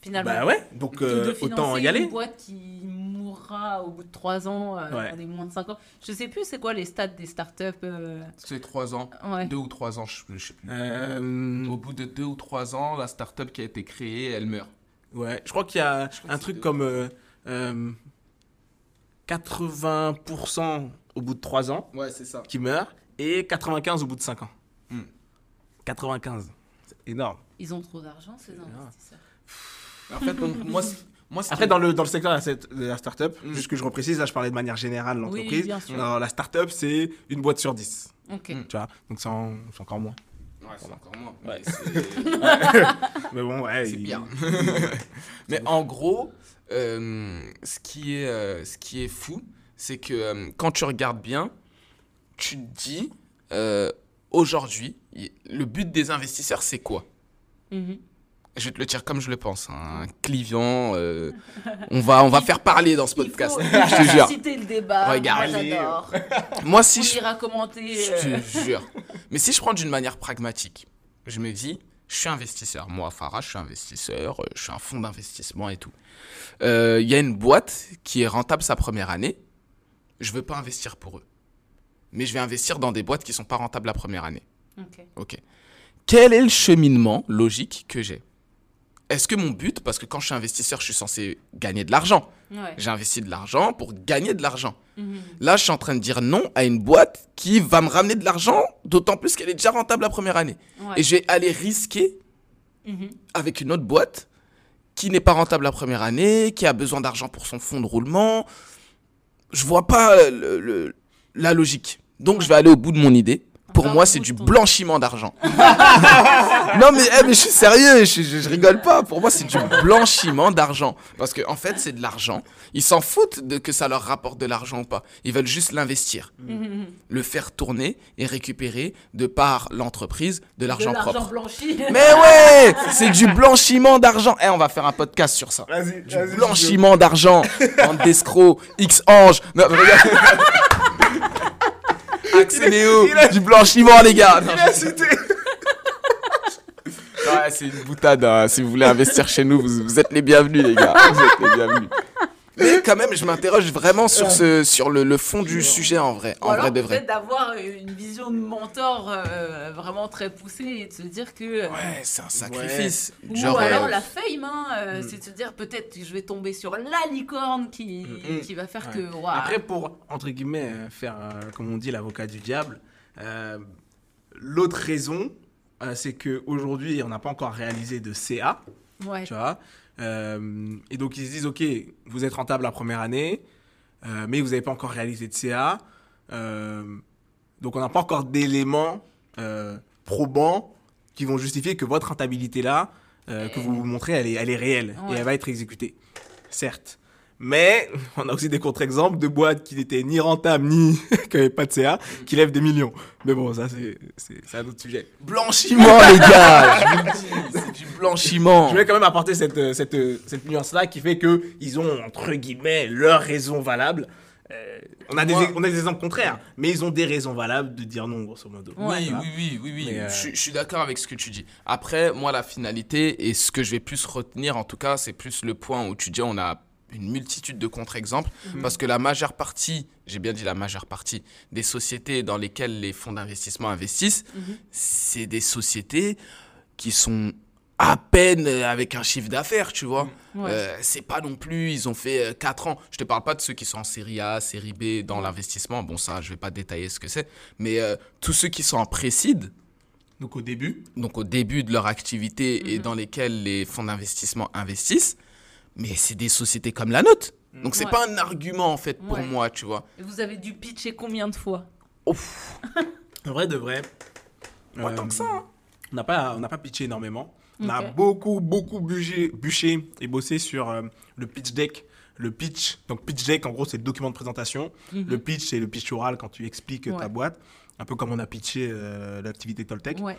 [SPEAKER 2] Finalement.
[SPEAKER 3] Bah ouais, donc euh, autant y
[SPEAKER 2] Une
[SPEAKER 3] aller.
[SPEAKER 2] boîte qui mourra au bout de 3 ans, euh,
[SPEAKER 3] Ouais.
[SPEAKER 2] les moins de 5 ans. Je sais plus c'est quoi les stats des startups. euh,
[SPEAKER 4] c'est trois ans.
[SPEAKER 2] Ouais.
[SPEAKER 4] Deux ou trois ans, je, je sais plus.
[SPEAKER 3] Euh,
[SPEAKER 4] Au bout de deux ou trois ans, la startup qui a été créée, elle meurt.
[SPEAKER 3] ouais, je crois qu'il y a un truc
[SPEAKER 4] c'est-
[SPEAKER 3] comme euh, euh, 80% au bout de 3 ans
[SPEAKER 4] Ouais, c'est ça.
[SPEAKER 3] qui meurent et 95 au bout de 5 ans.
[SPEAKER 4] Hmm.
[SPEAKER 3] 95. C'est énorme.
[SPEAKER 2] Ils ont trop d'argent, ces investisseurs.
[SPEAKER 4] En fait, donc, moi, c- moi, ce qui-
[SPEAKER 3] Après, dans le, dans le secteur de la, startup,
[SPEAKER 4] Mm.
[SPEAKER 3] juste que je reprécise, là je parlais de manière générale de
[SPEAKER 2] Oui,
[SPEAKER 3] l'entreprise. Dans la startup, c'est une boîte sur 10.
[SPEAKER 2] Ok.
[SPEAKER 4] Mm.
[SPEAKER 3] Tu vois, donc c'est en- c'est encore moins.
[SPEAKER 4] Ouais, c'est encore moins.
[SPEAKER 3] Ouais.
[SPEAKER 4] mais
[SPEAKER 3] bon, ouais.
[SPEAKER 4] C'est
[SPEAKER 3] il-
[SPEAKER 4] bien. Mais en gros, euh, ce, qui est, euh, ce qui est fou, c'est que euh, quand tu regardes bien, tu te dis, euh, aujourd'hui, le but des investisseurs, c'est quoi?
[SPEAKER 2] Mhm.
[SPEAKER 4] Je vais te le dire comme je le pense. Un clivant. euh, on, va, on va faire parler dans ce
[SPEAKER 2] Il
[SPEAKER 4] podcast.
[SPEAKER 2] faut
[SPEAKER 4] Je te jure.
[SPEAKER 2] susciter le débat.
[SPEAKER 4] Regarde.
[SPEAKER 2] Moi, j'adore.
[SPEAKER 4] Moi, si
[SPEAKER 2] On
[SPEAKER 4] je
[SPEAKER 2] ira commenter.
[SPEAKER 4] Je
[SPEAKER 2] euh,
[SPEAKER 4] te jure. Mais si je prends d'une manière pragmatique, je me dis, Je suis investisseur. Moi, Farah, je suis investisseur. euh, Je suis un fonds d'investissement et tout. Euh, Il y a une boîte qui est rentable sa première année. Je veux pas investir pour eux. Mais je vais investir dans des boîtes qui sont pas rentables la première année.
[SPEAKER 2] Ok.
[SPEAKER 4] Ok. Quel est le cheminement logique que j'ai? Est-ce que mon but, parce que quand je suis investisseur, je suis censé gagner de l'argent.
[SPEAKER 2] Ouais.
[SPEAKER 4] J'ai investi de l'argent pour gagner de l'argent.
[SPEAKER 2] Mhm.
[SPEAKER 4] Là, je suis en train de dire non à une boîte qui va me ramener de l'argent, d'autant plus qu'elle est déjà rentable la première année.
[SPEAKER 2] Ouais.
[SPEAKER 4] Et je vais aller risquer
[SPEAKER 2] Mhm.
[SPEAKER 4] avec une autre boîte qui n'est pas rentable la première année, qui a besoin d'argent pour son fonds de roulement. Je vois pas le- le- la logique. Donc, je vais aller au bout de mon idée. Pour moi, c'est du blanchiment d'argent. non, mais, eh, mais je suis sérieux, je, je- je rigole pas. Pour moi, c'est du blanchiment d'argent. Parce qu'en en fait, c'est de l'argent. Ils s'en foutent de que ça leur rapporte de l'argent ou pas. Ils veulent juste l'investir,
[SPEAKER 2] Mhm.
[SPEAKER 4] le faire tourner et récupérer de par l'entreprise de l'argent propre.
[SPEAKER 2] blanchi.
[SPEAKER 4] Mais ouais, c'est du blanchiment d'argent. Eh, on va faire un podcast sur ça.
[SPEAKER 3] Vas-y,
[SPEAKER 4] Du blanchiment d'argent, bande d'escrocs, X-Ange. Axénéo,
[SPEAKER 3] il a-
[SPEAKER 4] du blanchiment, les gars. Non,
[SPEAKER 3] Il a cité.
[SPEAKER 4] C'est une boutade. hein. Si vous voulez investir chez nous, vous, vous êtes les bienvenus, les gars. Vous êtes les bienvenus. Mais quand même, je m'interroge vraiment sur, ce, sur le, le fond du sujet en vrai.
[SPEAKER 2] Ou
[SPEAKER 4] En
[SPEAKER 2] alors
[SPEAKER 4] vrai de vrai.
[SPEAKER 2] peut-être d'avoir une vision de mentor euh, vraiment très poussée et de se dire que... euh,
[SPEAKER 4] Ouais, c'est un sacrifice.
[SPEAKER 2] Ou
[SPEAKER 4] Genre,
[SPEAKER 2] alors
[SPEAKER 4] euh,
[SPEAKER 2] la fame, hein, euh, c'est de se dire peut-être que je vais tomber sur la licorne qui,
[SPEAKER 4] Mm.
[SPEAKER 2] qui va faire
[SPEAKER 3] Ouais.
[SPEAKER 2] que...
[SPEAKER 3] Après, pour, entre guillemets, faire, euh, comme on dit, l'avocat du diable, euh, l'autre raison, euh, c'est qu'aujourd'hui, on n'a pas encore réalisé de CA,
[SPEAKER 2] ouais.
[SPEAKER 3] tu vois. Euh, et donc, ils se disent, OK, vous êtes rentable la première année, euh, mais vous n'avez pas encore réalisé de CA. Euh, donc, on n'a pas encore d'éléments probants qui vont justifier que votre rentabilité là, euh, que vous vous montrez, elle est, elle est réelle
[SPEAKER 2] Ouais.
[SPEAKER 3] et elle va être exécutée. Certes. Mais on a aussi des contre-exemples de boîtes qui n'étaient ni rentables ni qui n'avaient pas de CA, qui lèvent des millions. Mais bon, ça, c'est- un autre sujet.
[SPEAKER 4] Blanchiment, les gars. C'est du blanchiment.
[SPEAKER 3] Je voulais quand même apporter cette, euh, cette, euh, cette nuance-là qui fait qu'ils ont, entre guillemets, leurs raisons valables. Euh, on, a des,
[SPEAKER 4] Moi-
[SPEAKER 3] on a des exemples contraires, mais ils ont des raisons valables de dire non, grosso modo.
[SPEAKER 2] Ouais.
[SPEAKER 4] Oui, oui, oui, oui, oui.
[SPEAKER 3] Euh,
[SPEAKER 4] je suis d'accord avec ce que tu dis. Après, moi, la finalité et ce que je vais plus retenir, en tout cas, c'est plus le point où tu dis on a une multitude de contre-exemples. Parce que la majeure partie, j'ai bien dit la majeure partie, des sociétés dans lesquelles les fonds d'investissement investissent,
[SPEAKER 2] Mhm.
[SPEAKER 4] c'est des sociétés qui sont à peine euh, avec un chiffre d'affaires, tu vois.
[SPEAKER 2] Ouais.
[SPEAKER 4] Euh, c'est pas non plus, ils ont fait 4 ans. Je te parle pas de ceux qui sont en série A, série B dans l'investissement. Bon, ça, je vais pas détailler ce que c'est. Mais euh, tous ceux qui sont en précide,
[SPEAKER 3] Donc au début,
[SPEAKER 4] donc au début de leur activité et
[SPEAKER 2] Mhm.
[SPEAKER 4] dans lesquels les fonds d'investissement investissent, mais c'est des sociétés comme la nôtre. Donc c'est
[SPEAKER 2] Ouais.
[SPEAKER 4] pas un argument en fait pour
[SPEAKER 2] Ouais.
[SPEAKER 4] moi, tu vois.
[SPEAKER 2] Et vous avez dû pitcher combien de fois?
[SPEAKER 4] Ouf.
[SPEAKER 3] en vrai de vrai,
[SPEAKER 4] Pas
[SPEAKER 3] euh,
[SPEAKER 4] tant que ça. hein.
[SPEAKER 3] on n'a pas, on n'a pas pitché énormément. On a beaucoup, beaucoup bûché, bûché et bossé sur euh, le pitch deck. Le pitch, donc pitch deck, en gros, c'est le document de présentation.
[SPEAKER 2] Mhm.
[SPEAKER 3] Le pitch, c'est le pitch oral quand tu expliques euh, ta boîte, un peu comme on a pitché euh, l'activité Toltec.
[SPEAKER 2] Ouais.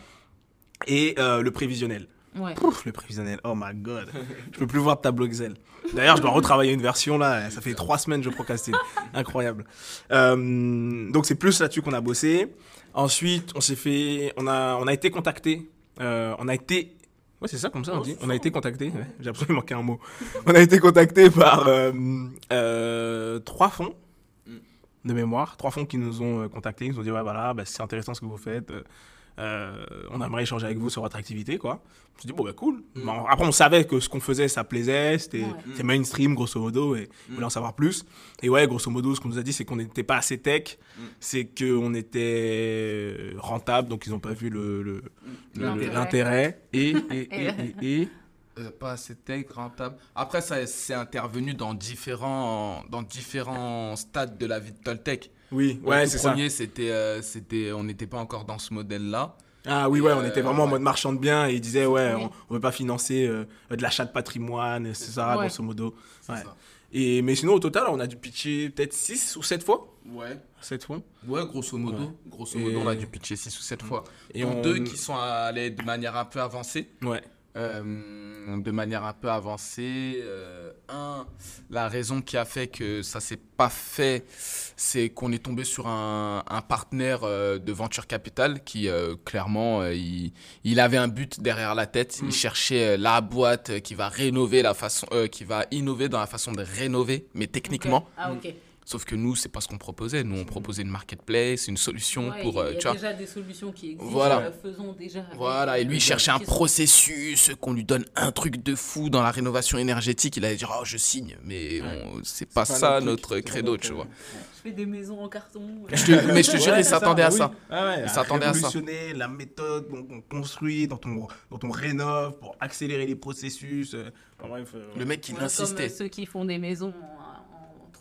[SPEAKER 3] Et euh, le prévisionnel.
[SPEAKER 2] Ouais.
[SPEAKER 3] Pouf, le prévisionnel, oh my god. je peux plus voir de tableau Excel. D'ailleurs, je dois retravailler une version là. Ça fait trois semaines que je procrastine. Incroyable. Euh, donc c'est plus là-dessus qu'on a bossé. Ensuite, on s'est fait, on a, on a été contacté. Euh, on a été, ouais c'est ça comme ça on dit. On a été contacté. J'ai absolument manqué un mot. On a été contacté par euh, trois fonds de mémoire, trois fonds qui nous ont contactés. Ils nous ont dit ouais voilà, bah, c'est intéressant ce que vous faites. Euh, euh, on aimerait échanger avec vous sur votre activité, quoi. Je me suis dit, bon, bah, cool.
[SPEAKER 4] Mm.
[SPEAKER 3] Bon, après, on savait que ce qu'on faisait, ça plaisait, c'était
[SPEAKER 2] Ouais.
[SPEAKER 3] c'est mainstream, grosso modo, et on voulait en savoir plus. Et ouais, grosso modo, ce qu'on nous a dit, c'est qu'on n'était pas assez tech,
[SPEAKER 4] Mm.
[SPEAKER 3] c'est qu'on était rentable, donc ils n'ont pas vu le- le- le-
[SPEAKER 2] L'intérêt.
[SPEAKER 3] Et, et, et, et, et-
[SPEAKER 4] Euh, pas assez tech, rentable. Après, ça c'est intervenu dans différents, dans différents stades de la vie de Toltec.
[SPEAKER 3] Oui, ouais, c'est ça.
[SPEAKER 4] premier, c'était, euh, c'était, on n'était pas encore dans ce modèle-là.
[SPEAKER 3] Ah oui, ouais, on
[SPEAKER 4] Euh,
[SPEAKER 3] était vraiment en mode marchand de biens et ils disaient, ouais,
[SPEAKER 2] Oui.
[SPEAKER 3] on ne veut pas financer euh, de l'achat de patrimoine, c'est ça,
[SPEAKER 2] Ouais.
[SPEAKER 3] grosso modo.
[SPEAKER 4] Ça.
[SPEAKER 3] Et, mais sinon, au total, on a dû pitcher peut-être 6 ou 7 fois.
[SPEAKER 4] Ouais.
[SPEAKER 3] 7 fois.
[SPEAKER 4] Ouais, grosso modo.
[SPEAKER 3] Ouais.
[SPEAKER 4] Grosso
[SPEAKER 3] Et-
[SPEAKER 4] modo, on a dû pitcher 6 ou 7 fois.
[SPEAKER 3] Et
[SPEAKER 4] Et
[SPEAKER 3] on-
[SPEAKER 4] deux qui sont allés de manière un peu avancée.
[SPEAKER 3] Ouais.
[SPEAKER 4] Euh, de manière un peu avancée. Euh, un, la raison qui a fait que ça s'est pas fait, c'est qu'on est tombé sur un, un partenaire euh, de venture capital qui, clairement, il, il avait un but derrière la tête.
[SPEAKER 3] Mm.
[SPEAKER 4] Il cherchait euh, la boîte qui va rénover la façon, qui va innover dans la façon de rénover, mais techniquement.
[SPEAKER 2] Ah, ok.
[SPEAKER 4] Sauf que nous, c'est pas ce qu'on proposait. Nous, on proposait une marketplace, une solution
[SPEAKER 2] Ouais,
[SPEAKER 4] pour,
[SPEAKER 2] il y a
[SPEAKER 4] euh, tu vois.
[SPEAKER 2] déjà des solutions qui existent.
[SPEAKER 4] Voilà.
[SPEAKER 2] euh, faisons déjà.
[SPEAKER 4] Voilà, et lui, il cherchait un processus, qu'on lui donne un truc de fou dans la rénovation énergétique. Il allait dire, oh, je signe, mais on- c'est pas
[SPEAKER 3] pas
[SPEAKER 4] ça
[SPEAKER 3] notre
[SPEAKER 4] credo, tu
[SPEAKER 3] euh,
[SPEAKER 4] vois.
[SPEAKER 2] Je fais des maisons en carton.
[SPEAKER 4] Je te- mais je te jure,
[SPEAKER 3] Ouais,
[SPEAKER 4] il s'attendait à
[SPEAKER 3] oui.
[SPEAKER 4] ça.
[SPEAKER 3] Ah ouais,
[SPEAKER 4] Il
[SPEAKER 3] à
[SPEAKER 4] s'attendait à ça.
[SPEAKER 3] la méthode dont on construit, dont on, dont on rénove pour accélérer les processus. enfin, bref,
[SPEAKER 4] Le mec, il
[SPEAKER 2] Ouais, Comme
[SPEAKER 4] insistait.
[SPEAKER 2] ceux qui font des maisons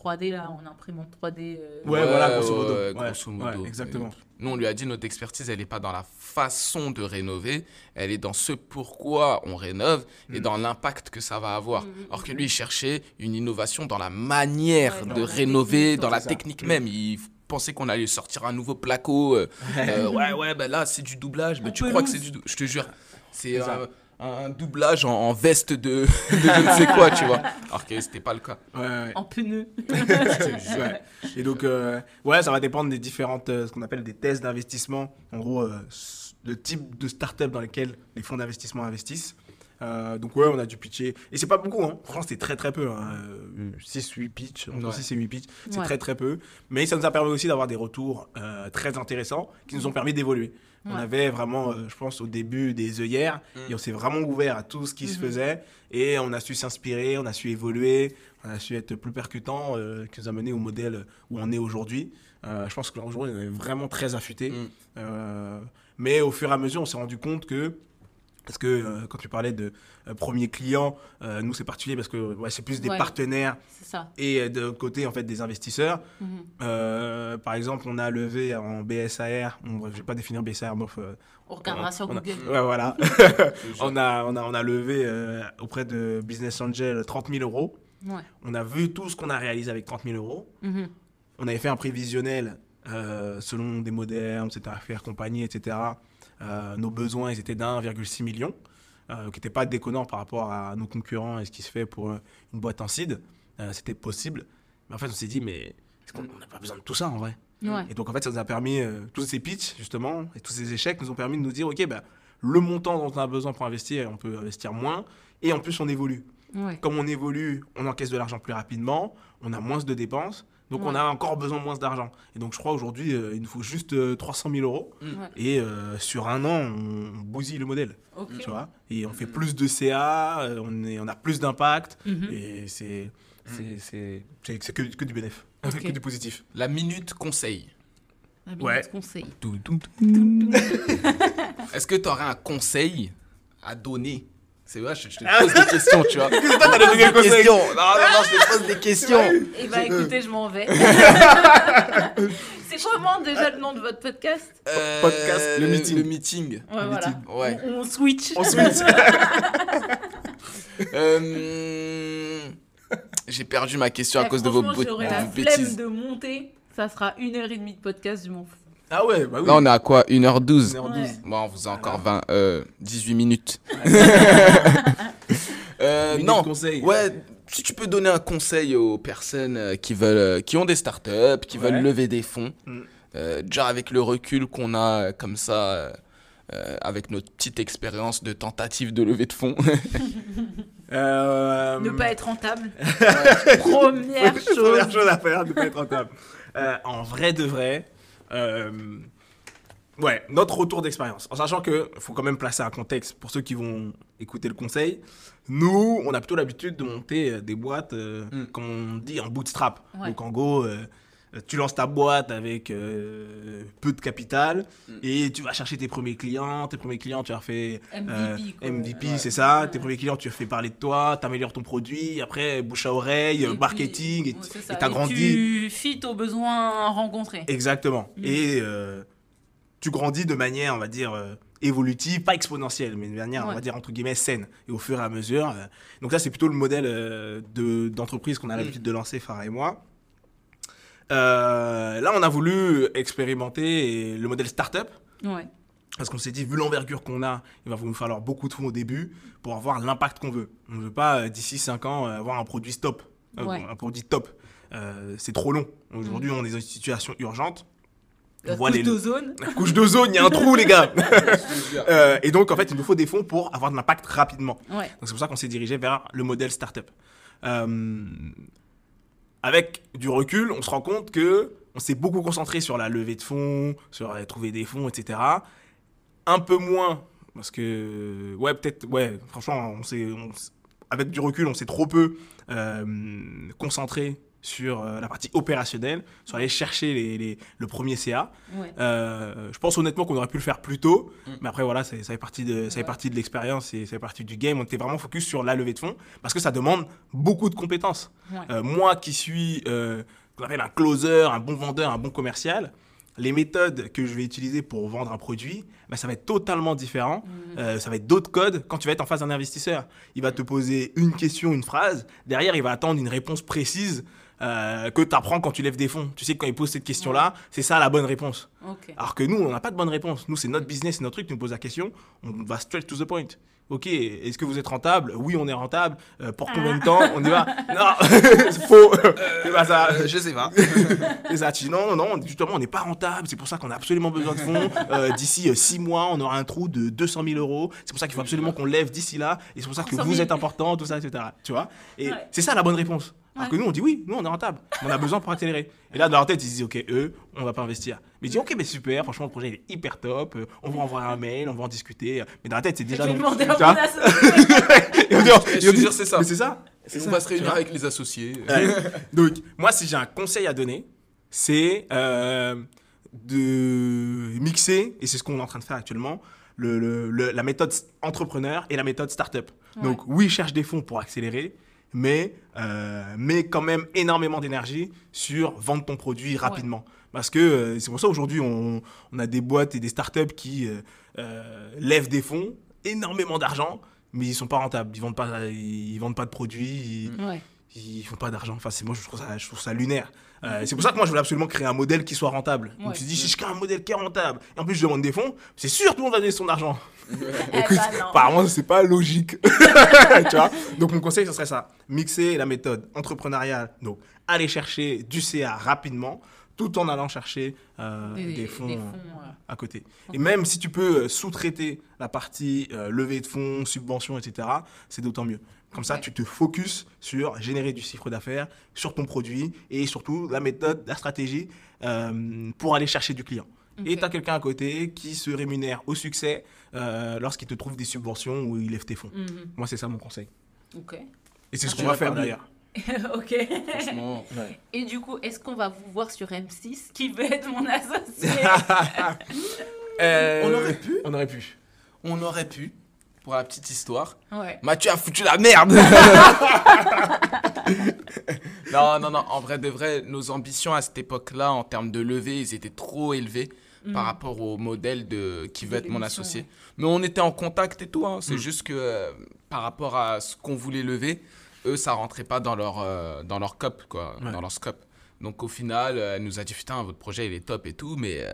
[SPEAKER 2] 3D, là, en imprimante 3D. euh,
[SPEAKER 3] Ouais, voilà, grosso modo.
[SPEAKER 4] ouais, grosso modo.
[SPEAKER 3] ouais, exactement.
[SPEAKER 4] Nous, on lui a dit, notre expertise, elle n'est pas dans la façon de rénover, elle est dans ce pourquoi on rénove et
[SPEAKER 3] Mm.
[SPEAKER 4] dans l'impact que ça va avoir.
[SPEAKER 2] Mhm.
[SPEAKER 4] Alors que lui, il cherchait une innovation dans la manière
[SPEAKER 2] Ouais, dans
[SPEAKER 4] de
[SPEAKER 2] la
[SPEAKER 4] rénover,
[SPEAKER 2] technique,
[SPEAKER 4] dans la technique même. Il pensait qu'on allait sortir un nouveau placo. euh, euh, ouais, ouais, ben là, c'est du doublage. Ben,
[SPEAKER 2] En
[SPEAKER 4] tu crois que c'est du doublage Je te jure. C'est
[SPEAKER 3] C'est
[SPEAKER 4] un, doublage en, en veste de, de je ne sais quoi, tu vois. Alors que c'était pas le cas.
[SPEAKER 3] ouais, ouais.
[SPEAKER 2] En pneu.
[SPEAKER 3] Ouais. Et donc, euh, ouais, ça va dépendre des différentes, euh, ce qu'on appelle des tests d'investissement. En gros, euh, le type de start-up dans lesquels les fonds d'investissement investissent. Euh, donc, ouais, on a dû pitcher. Et c'est pas beaucoup, hein. Franchement, c'était très, très peu. Hein. 6-8 pitch, entre
[SPEAKER 4] Ouais.
[SPEAKER 3] 6 et 8 pitch. C'est
[SPEAKER 2] Ouais.
[SPEAKER 3] très, très peu. Mais ça nous a permis aussi d'avoir des retours euh, très intéressants qui nous ont permis d'évoluer. On avait vraiment, euh, je pense, au début des œillères et on s'est vraiment ouvert à tout ce qui se
[SPEAKER 2] Mhm.
[SPEAKER 3] faisait et on a su s'inspirer, on a su évoluer, on a su être plus percutant, euh, qui nous a mené au modèle où on est aujourd'hui. Euh, je pense que là, aujourd'hui, on est vraiment très affûté.
[SPEAKER 4] Mm.
[SPEAKER 3] Euh, mais au fur et à mesure, on s'est rendu compte que parce que euh, quand tu parlais de euh, premier client, euh, nous c'est particulier parce que ouais, c'est plus des
[SPEAKER 2] Ouais.
[SPEAKER 3] partenaires
[SPEAKER 2] ça.
[SPEAKER 3] et euh, de l'autre côté en fait des investisseurs.
[SPEAKER 2] Mhm.
[SPEAKER 3] Euh, par exemple, on a levé en BSAR, bon, bref, je vais pas définir BSAR, bref,
[SPEAKER 2] On regardera sur
[SPEAKER 3] on a-
[SPEAKER 2] Google.
[SPEAKER 3] Ouais, voilà. on, a, on, a, on a levé auprès de Business Angel 30 000 euros.
[SPEAKER 2] Ouais.
[SPEAKER 3] On a vu tout ce qu'on a réalisé avec 30 000 euros.
[SPEAKER 2] Mhm.
[SPEAKER 3] On avait fait un prévisionnel selon des modernes, etc., faire compagnie, etc. Euh, nos besoins, ils étaient d'1,6 million, euh, qui n'était pas déconnant par rapport à nos concurrents et ce qui se fait pour euh, une boîte en seed. C'était possible. Mais en fait, on s'est dit, mais est-ce qu'on n'a pas besoin de tout ça en vrai?
[SPEAKER 2] Ouais.
[SPEAKER 3] et donc, en fait, ça nous a permis, tous ces pitchs, justement, et tous ces échecs nous ont permis de nous dire, OK, bah, le montant dont on a besoin pour investir, on peut investir moins, et en plus, on évolue.
[SPEAKER 2] Ouais.
[SPEAKER 3] Comme on évolue, on encaisse de l'argent plus rapidement, on a moins de dépenses, donc on a encore besoin de moins d'argent. Et donc, je crois aujourd'hui, euh, il nous faut juste euh, 300 000 euros,
[SPEAKER 2] Ouais.
[SPEAKER 3] et euh, sur un an, on bousille le modèle, tu vois, et on fait plus de CA, euh, on, est, on a plus d'impact,
[SPEAKER 2] Mhm.
[SPEAKER 3] et c'est c'est- c'est c'est- c'est que, que du bénéfice,
[SPEAKER 2] Ok.
[SPEAKER 3] que du positif.
[SPEAKER 4] La minute conseil.
[SPEAKER 2] La minute
[SPEAKER 3] Ouais.
[SPEAKER 2] conseil.
[SPEAKER 4] Est-ce que tu aurais un conseil à donner C'est vrai, je, je te pose des questions, tu vois.
[SPEAKER 3] Toi, t'as
[SPEAKER 4] Des questions. Non, non, non, je te pose des questions.
[SPEAKER 2] Eh ben écoutez, je m'en vais. C'est comment déjà le nom de votre podcast
[SPEAKER 4] Euh,
[SPEAKER 3] Podcast, le meeting.
[SPEAKER 4] Le meeting.
[SPEAKER 2] Ouais, voilà.
[SPEAKER 4] Ouais.
[SPEAKER 2] On, on switch.
[SPEAKER 3] On switch.
[SPEAKER 4] Euh, J'ai perdu ma question à
[SPEAKER 2] Eh,
[SPEAKER 4] cause de vos,
[SPEAKER 2] franchement,
[SPEAKER 4] bot-
[SPEAKER 2] J'aurais la
[SPEAKER 4] vos
[SPEAKER 2] flemme
[SPEAKER 4] bêtises.
[SPEAKER 2] de monter. Ça sera une heure et demie de podcast, je m'en fous.
[SPEAKER 3] Ah ouais, bah oui.
[SPEAKER 4] Là, on est à quoi? 1h12
[SPEAKER 3] 1h12.
[SPEAKER 2] Ouais.
[SPEAKER 4] Bon, on vous a encore 20, euh, 18 minutes. Euh,
[SPEAKER 3] Minute
[SPEAKER 4] non,
[SPEAKER 3] conseil.
[SPEAKER 4] ouais, si tu peux donner un conseil aux personnes euh, qui veulent, euh, qui ont des startups, qui
[SPEAKER 3] Ouais.
[SPEAKER 4] veulent lever des fonds,
[SPEAKER 3] Mm.
[SPEAKER 4] euh, déjà avec le recul qu'on a comme ça, euh, avec notre petite expérience de tentative de levée de fonds.
[SPEAKER 3] Euh,
[SPEAKER 2] Ne pas être rentable. Première chose.
[SPEAKER 3] Première chose à faire, ne pas être rentable. Euh, en vrai de vrai, euh, ouais, notre retour d'expérience. En sachant que faut quand même placer un contexte pour ceux qui vont écouter le conseil. Nous, on a plutôt l'habitude de monter euh, des boîtes, euh,
[SPEAKER 4] Mm.
[SPEAKER 3] comme on dit, en bootstrap.
[SPEAKER 2] Ouais.
[SPEAKER 3] Donc en gros, euh, tu lances ta boîte avec euh, peu de capital
[SPEAKER 4] Mm.
[SPEAKER 3] et tu vas chercher tes premiers clients. Tes premiers clients, tu fais euh,
[SPEAKER 2] MVP.
[SPEAKER 4] Ouais.
[SPEAKER 3] c'est ça.
[SPEAKER 2] Ouais.
[SPEAKER 3] Tes premiers clients, tu fais parler de toi, t'améliores ton produit, après bouche à oreille,
[SPEAKER 2] Et puis-
[SPEAKER 3] marketing, et t'as
[SPEAKER 2] Et
[SPEAKER 3] grandi.
[SPEAKER 2] Tu fites aux besoins rencontrés.
[SPEAKER 3] Exactement.
[SPEAKER 2] Mm.
[SPEAKER 3] Et euh, tu grandis de manière, on va dire, euh, évolutive, pas exponentielle, mais de manière, on va dire, entre guillemets, saine. Et au fur et à mesure. euh, donc ça, c'est plutôt le modèle euh, de- d'entreprise qu'on a
[SPEAKER 4] Mm.
[SPEAKER 3] l'habitude de lancer, Farah et moi. Euh, là, on a voulu expérimenter le modèle startup.
[SPEAKER 2] Ouais.
[SPEAKER 3] Parce qu'on s'est dit, vu l'envergure qu'on a, il va nous falloir beaucoup de fonds au début pour avoir l'impact qu'on veut. On ne veut pas, euh, d'ici 5 ans, euh, avoir un produit stop,
[SPEAKER 2] Ouais.
[SPEAKER 3] un produit top. Euh, c'est trop long. Aujourd'hui, on est dans une situation urgente.
[SPEAKER 2] La
[SPEAKER 3] On voit
[SPEAKER 2] couche
[SPEAKER 3] les-
[SPEAKER 2] d'ozone.
[SPEAKER 3] La couche d'ozone, il y a un trou, les gars. Euh, et donc, en fait, il nous faut des fonds pour avoir de l'impact rapidement.
[SPEAKER 2] Ouais.
[SPEAKER 3] Donc c'est pour ça qu'on s'est dirigé vers le modèle startup. Euh, avec du recul, on se rend compte que on s'est beaucoup concentré sur la levée de fonds, sur trouver des fonds, etc. Un peu moins parce que ouais peut-être ouais franchement on on avec du recul on s'est trop peu euh, concentré sur euh, la partie opérationnelle, sur aller chercher les, les- le premier CA.
[SPEAKER 2] Ouais.
[SPEAKER 3] Euh, je pense honnêtement qu'on aurait pu le faire plus tôt,
[SPEAKER 4] Mm.
[SPEAKER 3] mais après voilà, ça, ça fait partie de, ça fait
[SPEAKER 2] Ouais.
[SPEAKER 3] partie de l'expérience et ça fait partie du game. On était vraiment focus sur la levée de fonds parce que ça demande beaucoup de compétences.
[SPEAKER 2] Ouais.
[SPEAKER 3] Euh, moi qui suis euh, qu'on appelle un closer, un bon vendeur, un bon commercial, les méthodes que je vais utiliser pour vendre un produit, bah, ça va être totalement différent. Euh, ça va être d'autres codes quand tu vas être en face d'un investisseur. Il va te poser une question, une phrase. Derrière, il va attendre une réponse précise euh, que tu apprends quand tu lèves des fonds. Tu sais que quand il pose cette question-là, c'est ça la bonne réponse. Alors que nous, on n'a pas de bonne réponse. Nous, c'est notre business, c'est notre truc. Tu nous poses la question, on va straight to the point. Ok, est-ce que vous êtes rentable? Oui, on est rentable. Euh, pour combien de temps? On y va Non, c'est faux. c'est pas ça.
[SPEAKER 4] Euh, je sais pas.
[SPEAKER 3] C'est ça. Tu dis, non, non, justement, on n'est pas rentable. C'est pour ça qu'on a absolument besoin de fonds. Euh, d'ici 6 mois, on aura un trou de 200 000 euros. C'est pour ça qu'il faut absolument qu'on lève d'ici là. Et c'est pour ça que
[SPEAKER 2] 300
[SPEAKER 3] vous
[SPEAKER 2] 000.
[SPEAKER 3] êtes important, tout ça, etc. Tu vois? Et
[SPEAKER 2] Ouais.
[SPEAKER 3] c'est ça la bonne réponse. Alors
[SPEAKER 2] Ouais.
[SPEAKER 3] que nous, on dit oui, nous, on est rentable. On a besoin pour accélérer. Et là, dans leur tête, ils se disent, ok, eux, on va pas investir. Mais ils disent, ok, mais super, franchement, le projet il est hyper top. On va envoyer un mail, on va en discuter. Mais dans la tête, c'est
[SPEAKER 2] Je
[SPEAKER 3] déjà. on dit-
[SPEAKER 4] jure, c'est ça.
[SPEAKER 3] Mais c'est ça.
[SPEAKER 4] Et on va se réunir avec les associés.
[SPEAKER 3] Ouais. Donc, moi, si j'ai un conseil à donner, c'est euh, de mixer, et c'est ce qu'on est en train de faire actuellement, le, le- le- la méthode entrepreneur et la méthode startup.
[SPEAKER 2] Ouais.
[SPEAKER 3] Donc, oui, cherche des fonds pour accélérer, mais, euh, mais quand même énormément d'énergie sur vendre ton produit rapidement. Parce que euh, c'est pour ça aujourd'hui, on, on a des boîtes et des startups qui euh, euh, lèvent des fonds, énormément d'argent, mais ils sont pas rentables. Ils vendent pas, ils, ils vendent pas de produits. ils-
[SPEAKER 2] Ouais.
[SPEAKER 3] ils font pas d'argent. Enfin, c'est moi, je trouve ça, je trouve ça lunaire. Euh, c'est pour ça que moi, je voulais absolument créer un modèle qui soit rentable. Je me
[SPEAKER 2] Ouais.
[SPEAKER 3] suis dit, si je crée un modèle qui est rentable, et en plus, je demande des fonds, c'est sûr, tout le monde va donner son argent. Écoute,
[SPEAKER 2] bah
[SPEAKER 3] apparemment, c'est pas logique. tu vois Donc, mon conseil, ce serait ça. Mixer la méthode entrepreneuriale. Donc, aller chercher du CA rapidement, tout en allant chercher euh, des, fonds,
[SPEAKER 2] des
[SPEAKER 3] euh,
[SPEAKER 2] fonds, ouais.
[SPEAKER 3] à côté. Et même si tu peux sous-traiter la partie euh, levée de fonds, subventions, etc., c'est d'autant mieux. Comme ça,
[SPEAKER 2] Ouais.
[SPEAKER 3] tu te focuses sur générer du chiffre d'affaires, sur ton produit et surtout la méthode, la stratégie euh, pour aller chercher du client. Et tu as quelqu'un à côté qui se rémunère au succès euh, lorsqu'il te trouve des subventions ou il lève tes fonds.
[SPEAKER 2] Mhm.
[SPEAKER 3] Moi, c'est ça mon conseil.
[SPEAKER 2] Ok.
[SPEAKER 3] Et c'est ce
[SPEAKER 4] Ah,
[SPEAKER 3] qu'on
[SPEAKER 4] tu
[SPEAKER 3] va faire d'ailleurs.
[SPEAKER 2] ok.
[SPEAKER 4] Franchement.
[SPEAKER 2] Et du coup, est-ce qu'on va vous voir sur M6 Qui veut être mon associé?
[SPEAKER 3] Euh,
[SPEAKER 4] On aurait pu.
[SPEAKER 3] On aurait pu.
[SPEAKER 4] On aurait pu, pour la petite histoire.
[SPEAKER 2] Ouais.
[SPEAKER 4] Mathieu a foutu la merde Non, non, non, en vrai de vrai, nos ambitions à cette époque-là, en termes de levée, ils étaient trop élevés par rapport au modèle de qui veut
[SPEAKER 2] Mm. De
[SPEAKER 4] être mon associé.
[SPEAKER 2] ouais.
[SPEAKER 4] Mais on était en contact et tout, hein. c'est
[SPEAKER 3] Mm.
[SPEAKER 4] juste que euh, par rapport à ce qu'on voulait lever, eux, ça rentrait pas dans leur, euh, dans leur scope, quoi,
[SPEAKER 3] Ouais.
[SPEAKER 4] dans leur scope. Donc au final, euh, elle nous a dit, putain, votre projet, il est top et tout, mais euh,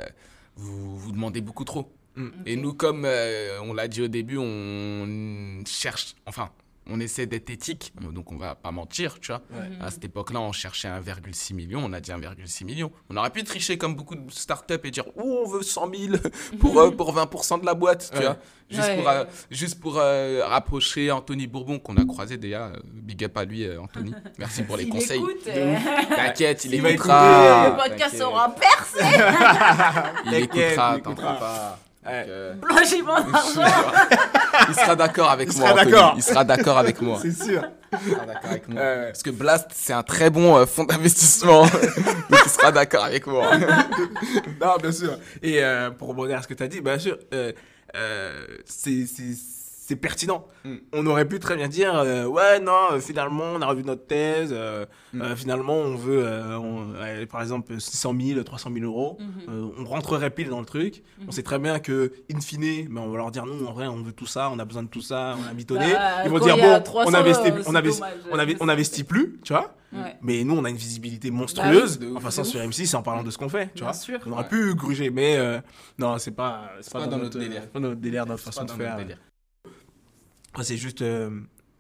[SPEAKER 4] vous, vous demandez beaucoup trop.
[SPEAKER 3] Mm.
[SPEAKER 4] Et nous, comme euh, on l'a dit au début, on cherche, enfin, on essaie d'être éthique, donc on va pas mentir, tu vois.
[SPEAKER 3] Ouais.
[SPEAKER 4] À cette époque-là, on cherchait 1,6 million, on a dit 1,6 million. On aurait pu tricher comme beaucoup de startups et dire, oh, on veut 100 000 pour, euh, pour 20% de la boîte, tu
[SPEAKER 3] Ouais.
[SPEAKER 4] vois. Juste
[SPEAKER 2] Ouais.
[SPEAKER 4] pour, euh, juste pour euh, rapprocher Anthony Bourbon, qu'on a croisé déjà. euh, Big up à lui, euh, Anthony. Merci pour les
[SPEAKER 2] S'il
[SPEAKER 4] conseils.
[SPEAKER 2] euh,
[SPEAKER 4] T'inquiète, il,
[SPEAKER 3] Il va
[SPEAKER 4] écoutera.
[SPEAKER 2] le podcast sera percé.
[SPEAKER 4] Il écoutera,
[SPEAKER 3] il
[SPEAKER 4] t'en pas. Euh,
[SPEAKER 2] Blanchiment d'argent.
[SPEAKER 4] il sera d'accord avec
[SPEAKER 3] Il
[SPEAKER 4] moi.
[SPEAKER 3] sera
[SPEAKER 4] Anthony.
[SPEAKER 3] d'accord.
[SPEAKER 4] Il sera d'accord avec moi.
[SPEAKER 3] C'est sûr.
[SPEAKER 4] Il sera d'accord avec moi. Parce que Blast, c'est un très bon euh, fonds d'investissement. Donc il sera d'accord avec moi.
[SPEAKER 3] non, bien sûr. Et euh, pour rebondir à ce que tu as dit, bien sûr, euh, euh, c'est- c'est pertinent.
[SPEAKER 4] Mm.
[SPEAKER 3] On aurait pu très bien dire, euh, ouais, non, euh, finalement, on a revu notre thèse, euh,
[SPEAKER 4] Mm.
[SPEAKER 3] finalement, on veut, on- par exemple, 600 000, 300 000 euros.
[SPEAKER 2] Mhm.
[SPEAKER 3] Euh, on rentrerait pile dans le truc. On sait très bien que, in fine, ben, on va leur dire, non, en vrai, on veut tout ça, on a besoin de tout ça, on a mitonné.
[SPEAKER 2] Bah,
[SPEAKER 3] Ils vont dire, bon,
[SPEAKER 2] 300,
[SPEAKER 3] on investit, on
[SPEAKER 2] dommage.
[SPEAKER 3] on, investit plus, tu vois.
[SPEAKER 2] Ouais.
[SPEAKER 3] Mais nous, on a une visibilité monstrueuse
[SPEAKER 4] Bah oui, de
[SPEAKER 3] en passant sur M6 en parlant de ce qu'on fait, tu vois.
[SPEAKER 2] sûr.
[SPEAKER 3] On aurait
[SPEAKER 2] ouais.
[SPEAKER 3] pu gruger, mais euh, non, c'est pas, c'est
[SPEAKER 4] pas dans notre délire.
[SPEAKER 3] pas dans notre délire, notre
[SPEAKER 4] C'est
[SPEAKER 3] façon de faire.
[SPEAKER 4] délire.
[SPEAKER 3] C'est juste euh,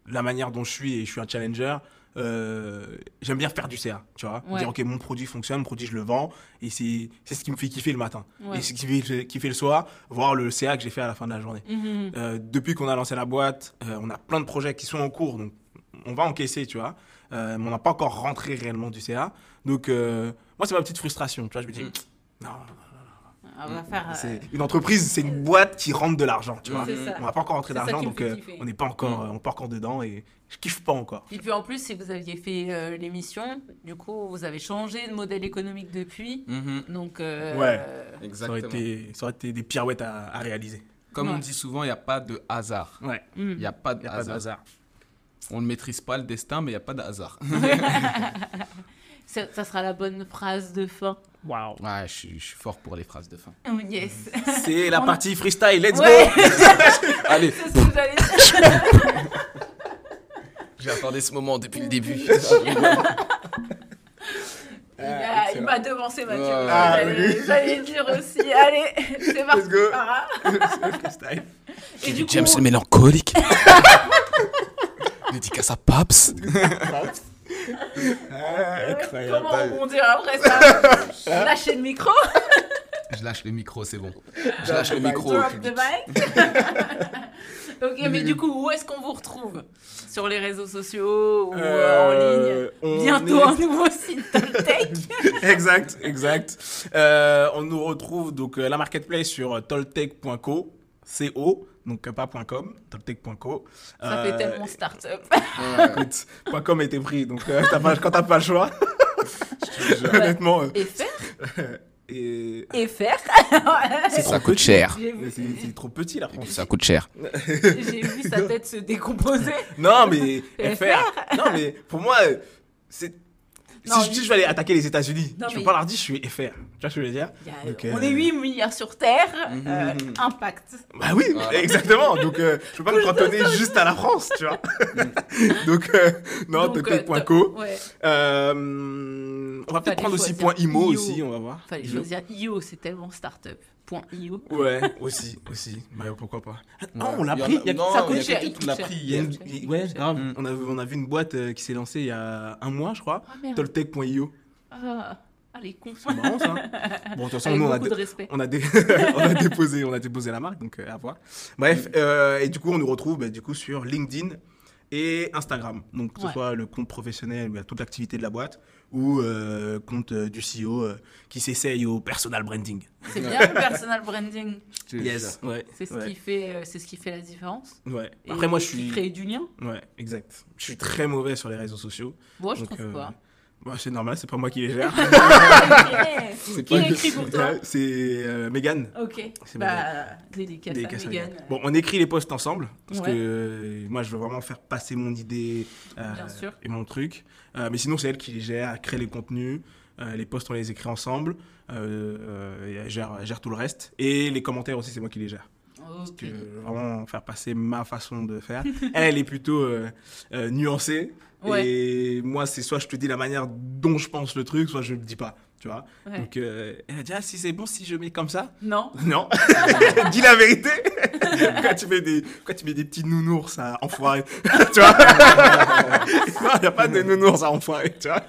[SPEAKER 3] la manière dont je suis et je suis un challenger. euh, J'aime bien faire du CA, tu vois.
[SPEAKER 2] Ouais.
[SPEAKER 3] Dire, ok, mon produit fonctionne, mon produit, je le vends. Et c'est c'est ce qui me fait kiffer le matin.
[SPEAKER 2] Ouais.
[SPEAKER 3] Et ce qui me fait kiffer le soir, voir le CA que j'ai fait à la fin de la journée.
[SPEAKER 2] Mhm.
[SPEAKER 3] Euh, depuis qu'on a lancé la boîte, euh, on a plein de projets qui sont en cours, donc on va encaisser, tu vois. Mais on n'a pas encore rentré réellement du CA. Donc, moi, c'est ma petite frustration, tu vois. Je me dis,
[SPEAKER 2] Mm.
[SPEAKER 3] non,
[SPEAKER 2] On va faire. euh,
[SPEAKER 3] c'est une entreprise, c'est une boîte qui rentre de l'argent, tu vois. On n'a pas encore rentré d'argent, donc euh, on n'est pas encore, euh, on pas encore dedans et je kiffe pas encore.
[SPEAKER 2] Et puis en plus, si vous aviez fait euh, l'émission, du coup, vous avez changé de modèle économique depuis.
[SPEAKER 4] Mhm,
[SPEAKER 2] Donc, euh,
[SPEAKER 3] Ouais.
[SPEAKER 2] euh,
[SPEAKER 3] Ça aurait,
[SPEAKER 4] Exactement.
[SPEAKER 3] été, ça aurait été des pirouettes à, à réaliser.
[SPEAKER 4] Comme on
[SPEAKER 2] Ouais.
[SPEAKER 4] dit souvent, il n'y a pas de hasard.
[SPEAKER 3] Ouais,
[SPEAKER 2] hmm.
[SPEAKER 4] Il n'y a pas de
[SPEAKER 3] il n'y a pas de
[SPEAKER 4] hasard.
[SPEAKER 3] hasard.
[SPEAKER 4] On ne maîtrise pas le destin, mais il n'y a pas de hasard.
[SPEAKER 2] ça, ça sera la bonne phrase de fin.
[SPEAKER 3] Waouh.
[SPEAKER 4] Ouais, je suis, je suis fort pour les phrases de fin.
[SPEAKER 2] Oh, yes.
[SPEAKER 3] C'est la partie freestyle, let's
[SPEAKER 2] Ouais,
[SPEAKER 3] go
[SPEAKER 4] Allez,
[SPEAKER 2] c'est ce que j'allais dire.
[SPEAKER 4] j'ai attendu ce moment depuis le début.
[SPEAKER 2] Il a- il m'a devancé, Mathieu.
[SPEAKER 4] Ouais.
[SPEAKER 3] Ah,
[SPEAKER 2] J'allais j'allais le dire aussi. Allez, c'est parti.
[SPEAKER 3] Let's go.
[SPEAKER 2] Ah.
[SPEAKER 3] freestyle.
[SPEAKER 2] Et du coup,
[SPEAKER 4] James le mélancolique. Dédicace à Paps.
[SPEAKER 3] Ah, incroyable.
[SPEAKER 2] comment rebondir après ça Lâcher le micro,
[SPEAKER 4] Je lâche le micro, c'est bon. Je lâche le micro.
[SPEAKER 2] drop the mic. ok, mais du coup, où est-ce qu'on vous retrouve? Sur les réseaux sociaux ou euh, en ligne?
[SPEAKER 3] Euh, on
[SPEAKER 2] Bientôt
[SPEAKER 3] est-
[SPEAKER 2] un nouveau site Toltec.
[SPEAKER 3] exact, exact. Euh, on nous retrouve donc euh, la marketplace sur toltec.co, co, donc euh, pas .com, toltec.co.
[SPEAKER 2] Ça
[SPEAKER 3] Euh,
[SPEAKER 2] fait tellement start-up.
[SPEAKER 3] Écoute, .com a été pris, donc euh, t'as pas- quand t'as pas le choix, honnêtement. euh,
[SPEAKER 2] Et faire?
[SPEAKER 3] Et...
[SPEAKER 2] Et faire?
[SPEAKER 4] Ça coûte cher.
[SPEAKER 2] J'ai
[SPEAKER 3] mais
[SPEAKER 2] vu,
[SPEAKER 3] C'est c'est trop petit la France.
[SPEAKER 4] Ça coûte cher.
[SPEAKER 2] j'ai vu sa tête se décomposer.
[SPEAKER 3] Non, mais
[SPEAKER 2] Et
[SPEAKER 3] FR. Non, mais pour moi, euh,
[SPEAKER 2] Non,
[SPEAKER 3] Si je dis que je vais aller attaquer les États-Unis,
[SPEAKER 2] Non,
[SPEAKER 3] je peux
[SPEAKER 2] mais-
[SPEAKER 3] pas leur dire je suis FR. Tu vois ce que je veux dire
[SPEAKER 2] a-
[SPEAKER 3] Donc,
[SPEAKER 2] On
[SPEAKER 3] euh,
[SPEAKER 2] est 8 milliards sur Terre.
[SPEAKER 3] Mhm.
[SPEAKER 2] euh, impact.
[SPEAKER 3] Bah oui,
[SPEAKER 4] Voilà.
[SPEAKER 3] exactement. Donc euh, je peux pas me cantonner juste à la France, tu vois. Donc euh, non,
[SPEAKER 2] Donc, euh, Ouais.
[SPEAKER 3] Euh, on va peut-être prendre aussi point .imo
[SPEAKER 2] IO.
[SPEAKER 3] aussi, on va voir.
[SPEAKER 2] Fallait choisir IO, c'est tellement start-up. Point IO.
[SPEAKER 3] Ouais, aussi, aussi. Bah pourquoi pas. Ah, on l'a pris.
[SPEAKER 4] a-
[SPEAKER 3] il y a-
[SPEAKER 4] non,
[SPEAKER 2] ça coûte cher,
[SPEAKER 4] qui l'a pris
[SPEAKER 2] cher.
[SPEAKER 3] il y a
[SPEAKER 4] hier.
[SPEAKER 3] ouais, grave. On a, on a vu une boîte euh, qui s'est lancée il y a un mois, je crois.
[SPEAKER 2] Ah.
[SPEAKER 3] Toltec.io.
[SPEAKER 2] Ah, allez, con.
[SPEAKER 3] C'est marrant ça. Bon, de toute façon,
[SPEAKER 2] Avec
[SPEAKER 3] nous on a,
[SPEAKER 2] beaucoup de respect.
[SPEAKER 3] on a, dé- on a déposé, on a déposé la marque, donc euh, à voir. Bref, euh, et du coup, on nous retrouve bah, du coup sur LinkedIn et Instagram. Donc, que ce
[SPEAKER 2] Ouais.
[SPEAKER 3] soit le compte professionnel, toute l'activité de la boîte, ou euh, compte euh, du CEO euh, qui s'essaye au personal branding.
[SPEAKER 2] C'est bien le personal branding.
[SPEAKER 3] Yes. Ouais.
[SPEAKER 2] C'est ce,
[SPEAKER 3] ouais,
[SPEAKER 2] qui fait, euh, c'est ce qui fait la différence.
[SPEAKER 3] ouais.
[SPEAKER 2] Et
[SPEAKER 3] Après, moi, je suis.
[SPEAKER 2] crée du lien.
[SPEAKER 3] Ouais, exact. Je suis très mauvais sur les réseaux sociaux.
[SPEAKER 2] Moi, je
[SPEAKER 3] Donc,
[SPEAKER 2] trouve
[SPEAKER 3] euh,
[SPEAKER 2] pas.
[SPEAKER 3] Bah, c'est normal, c'est pas moi qui les gère.
[SPEAKER 2] Ok. Qui écrit pour toi
[SPEAKER 3] C'est euh, Megan.
[SPEAKER 2] Ok.
[SPEAKER 3] C'est
[SPEAKER 2] Bah, dédicace à.
[SPEAKER 3] Bon, on écrit les posts ensemble parce
[SPEAKER 2] Ouais.
[SPEAKER 3] que euh, moi je veux vraiment faire passer mon idée euh, et mon truc. Euh, mais sinon, c'est elle qui les gère, elle crée les contenus. euh, les posts, on les écrit ensemble. et elle, gère, elle gère tout le reste. Et les commentaires aussi, c'est moi qui les gère. Parce
[SPEAKER 2] Ok.
[SPEAKER 3] que je veux vraiment faire passer ma façon de faire. elle, elle est plutôt euh, euh, nuancée.
[SPEAKER 2] Ouais.
[SPEAKER 3] Et moi, c'est soit je te dis la manière dont je pense le truc, soit je le dis pas. Tu vois
[SPEAKER 2] Ouais.
[SPEAKER 3] Donc, euh, elle a dit Ah, si c'est bon, si je mets comme ça.
[SPEAKER 2] Non.
[SPEAKER 3] Non, dis la vérité. quand, tu mets des, quand tu mets des petits nounours à enfoirer, tu vois. il n'y a pas de nounours à enfoirer, tu vois.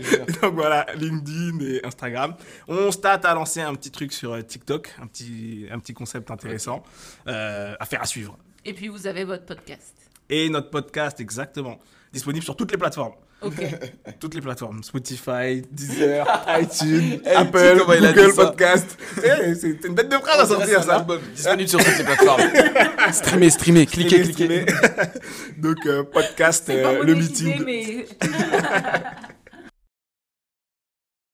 [SPEAKER 3] Donc voilà, LinkedIn et Instagram. On se tâte à lancer un petit truc sur euh, TikTok, un petit, un petit concept intéressant euh, à faire à suivre.
[SPEAKER 2] Et puis, vous avez votre podcast.
[SPEAKER 3] Et notre podcast, exactement, disponible sur toutes les plateformes.
[SPEAKER 2] Ok.
[SPEAKER 3] Toutes les plateformes. Spotify, Deezer, iTunes,
[SPEAKER 4] Eh,
[SPEAKER 3] Apple, Google Podcast. Eh, C'est une bête de phrase à sortir, ça.
[SPEAKER 4] Disponible sur toutes les plateformes. streamer, streamer, cliquez, cliquez.
[SPEAKER 3] Donc, euh, podcast, euh, le meeting.
[SPEAKER 2] mais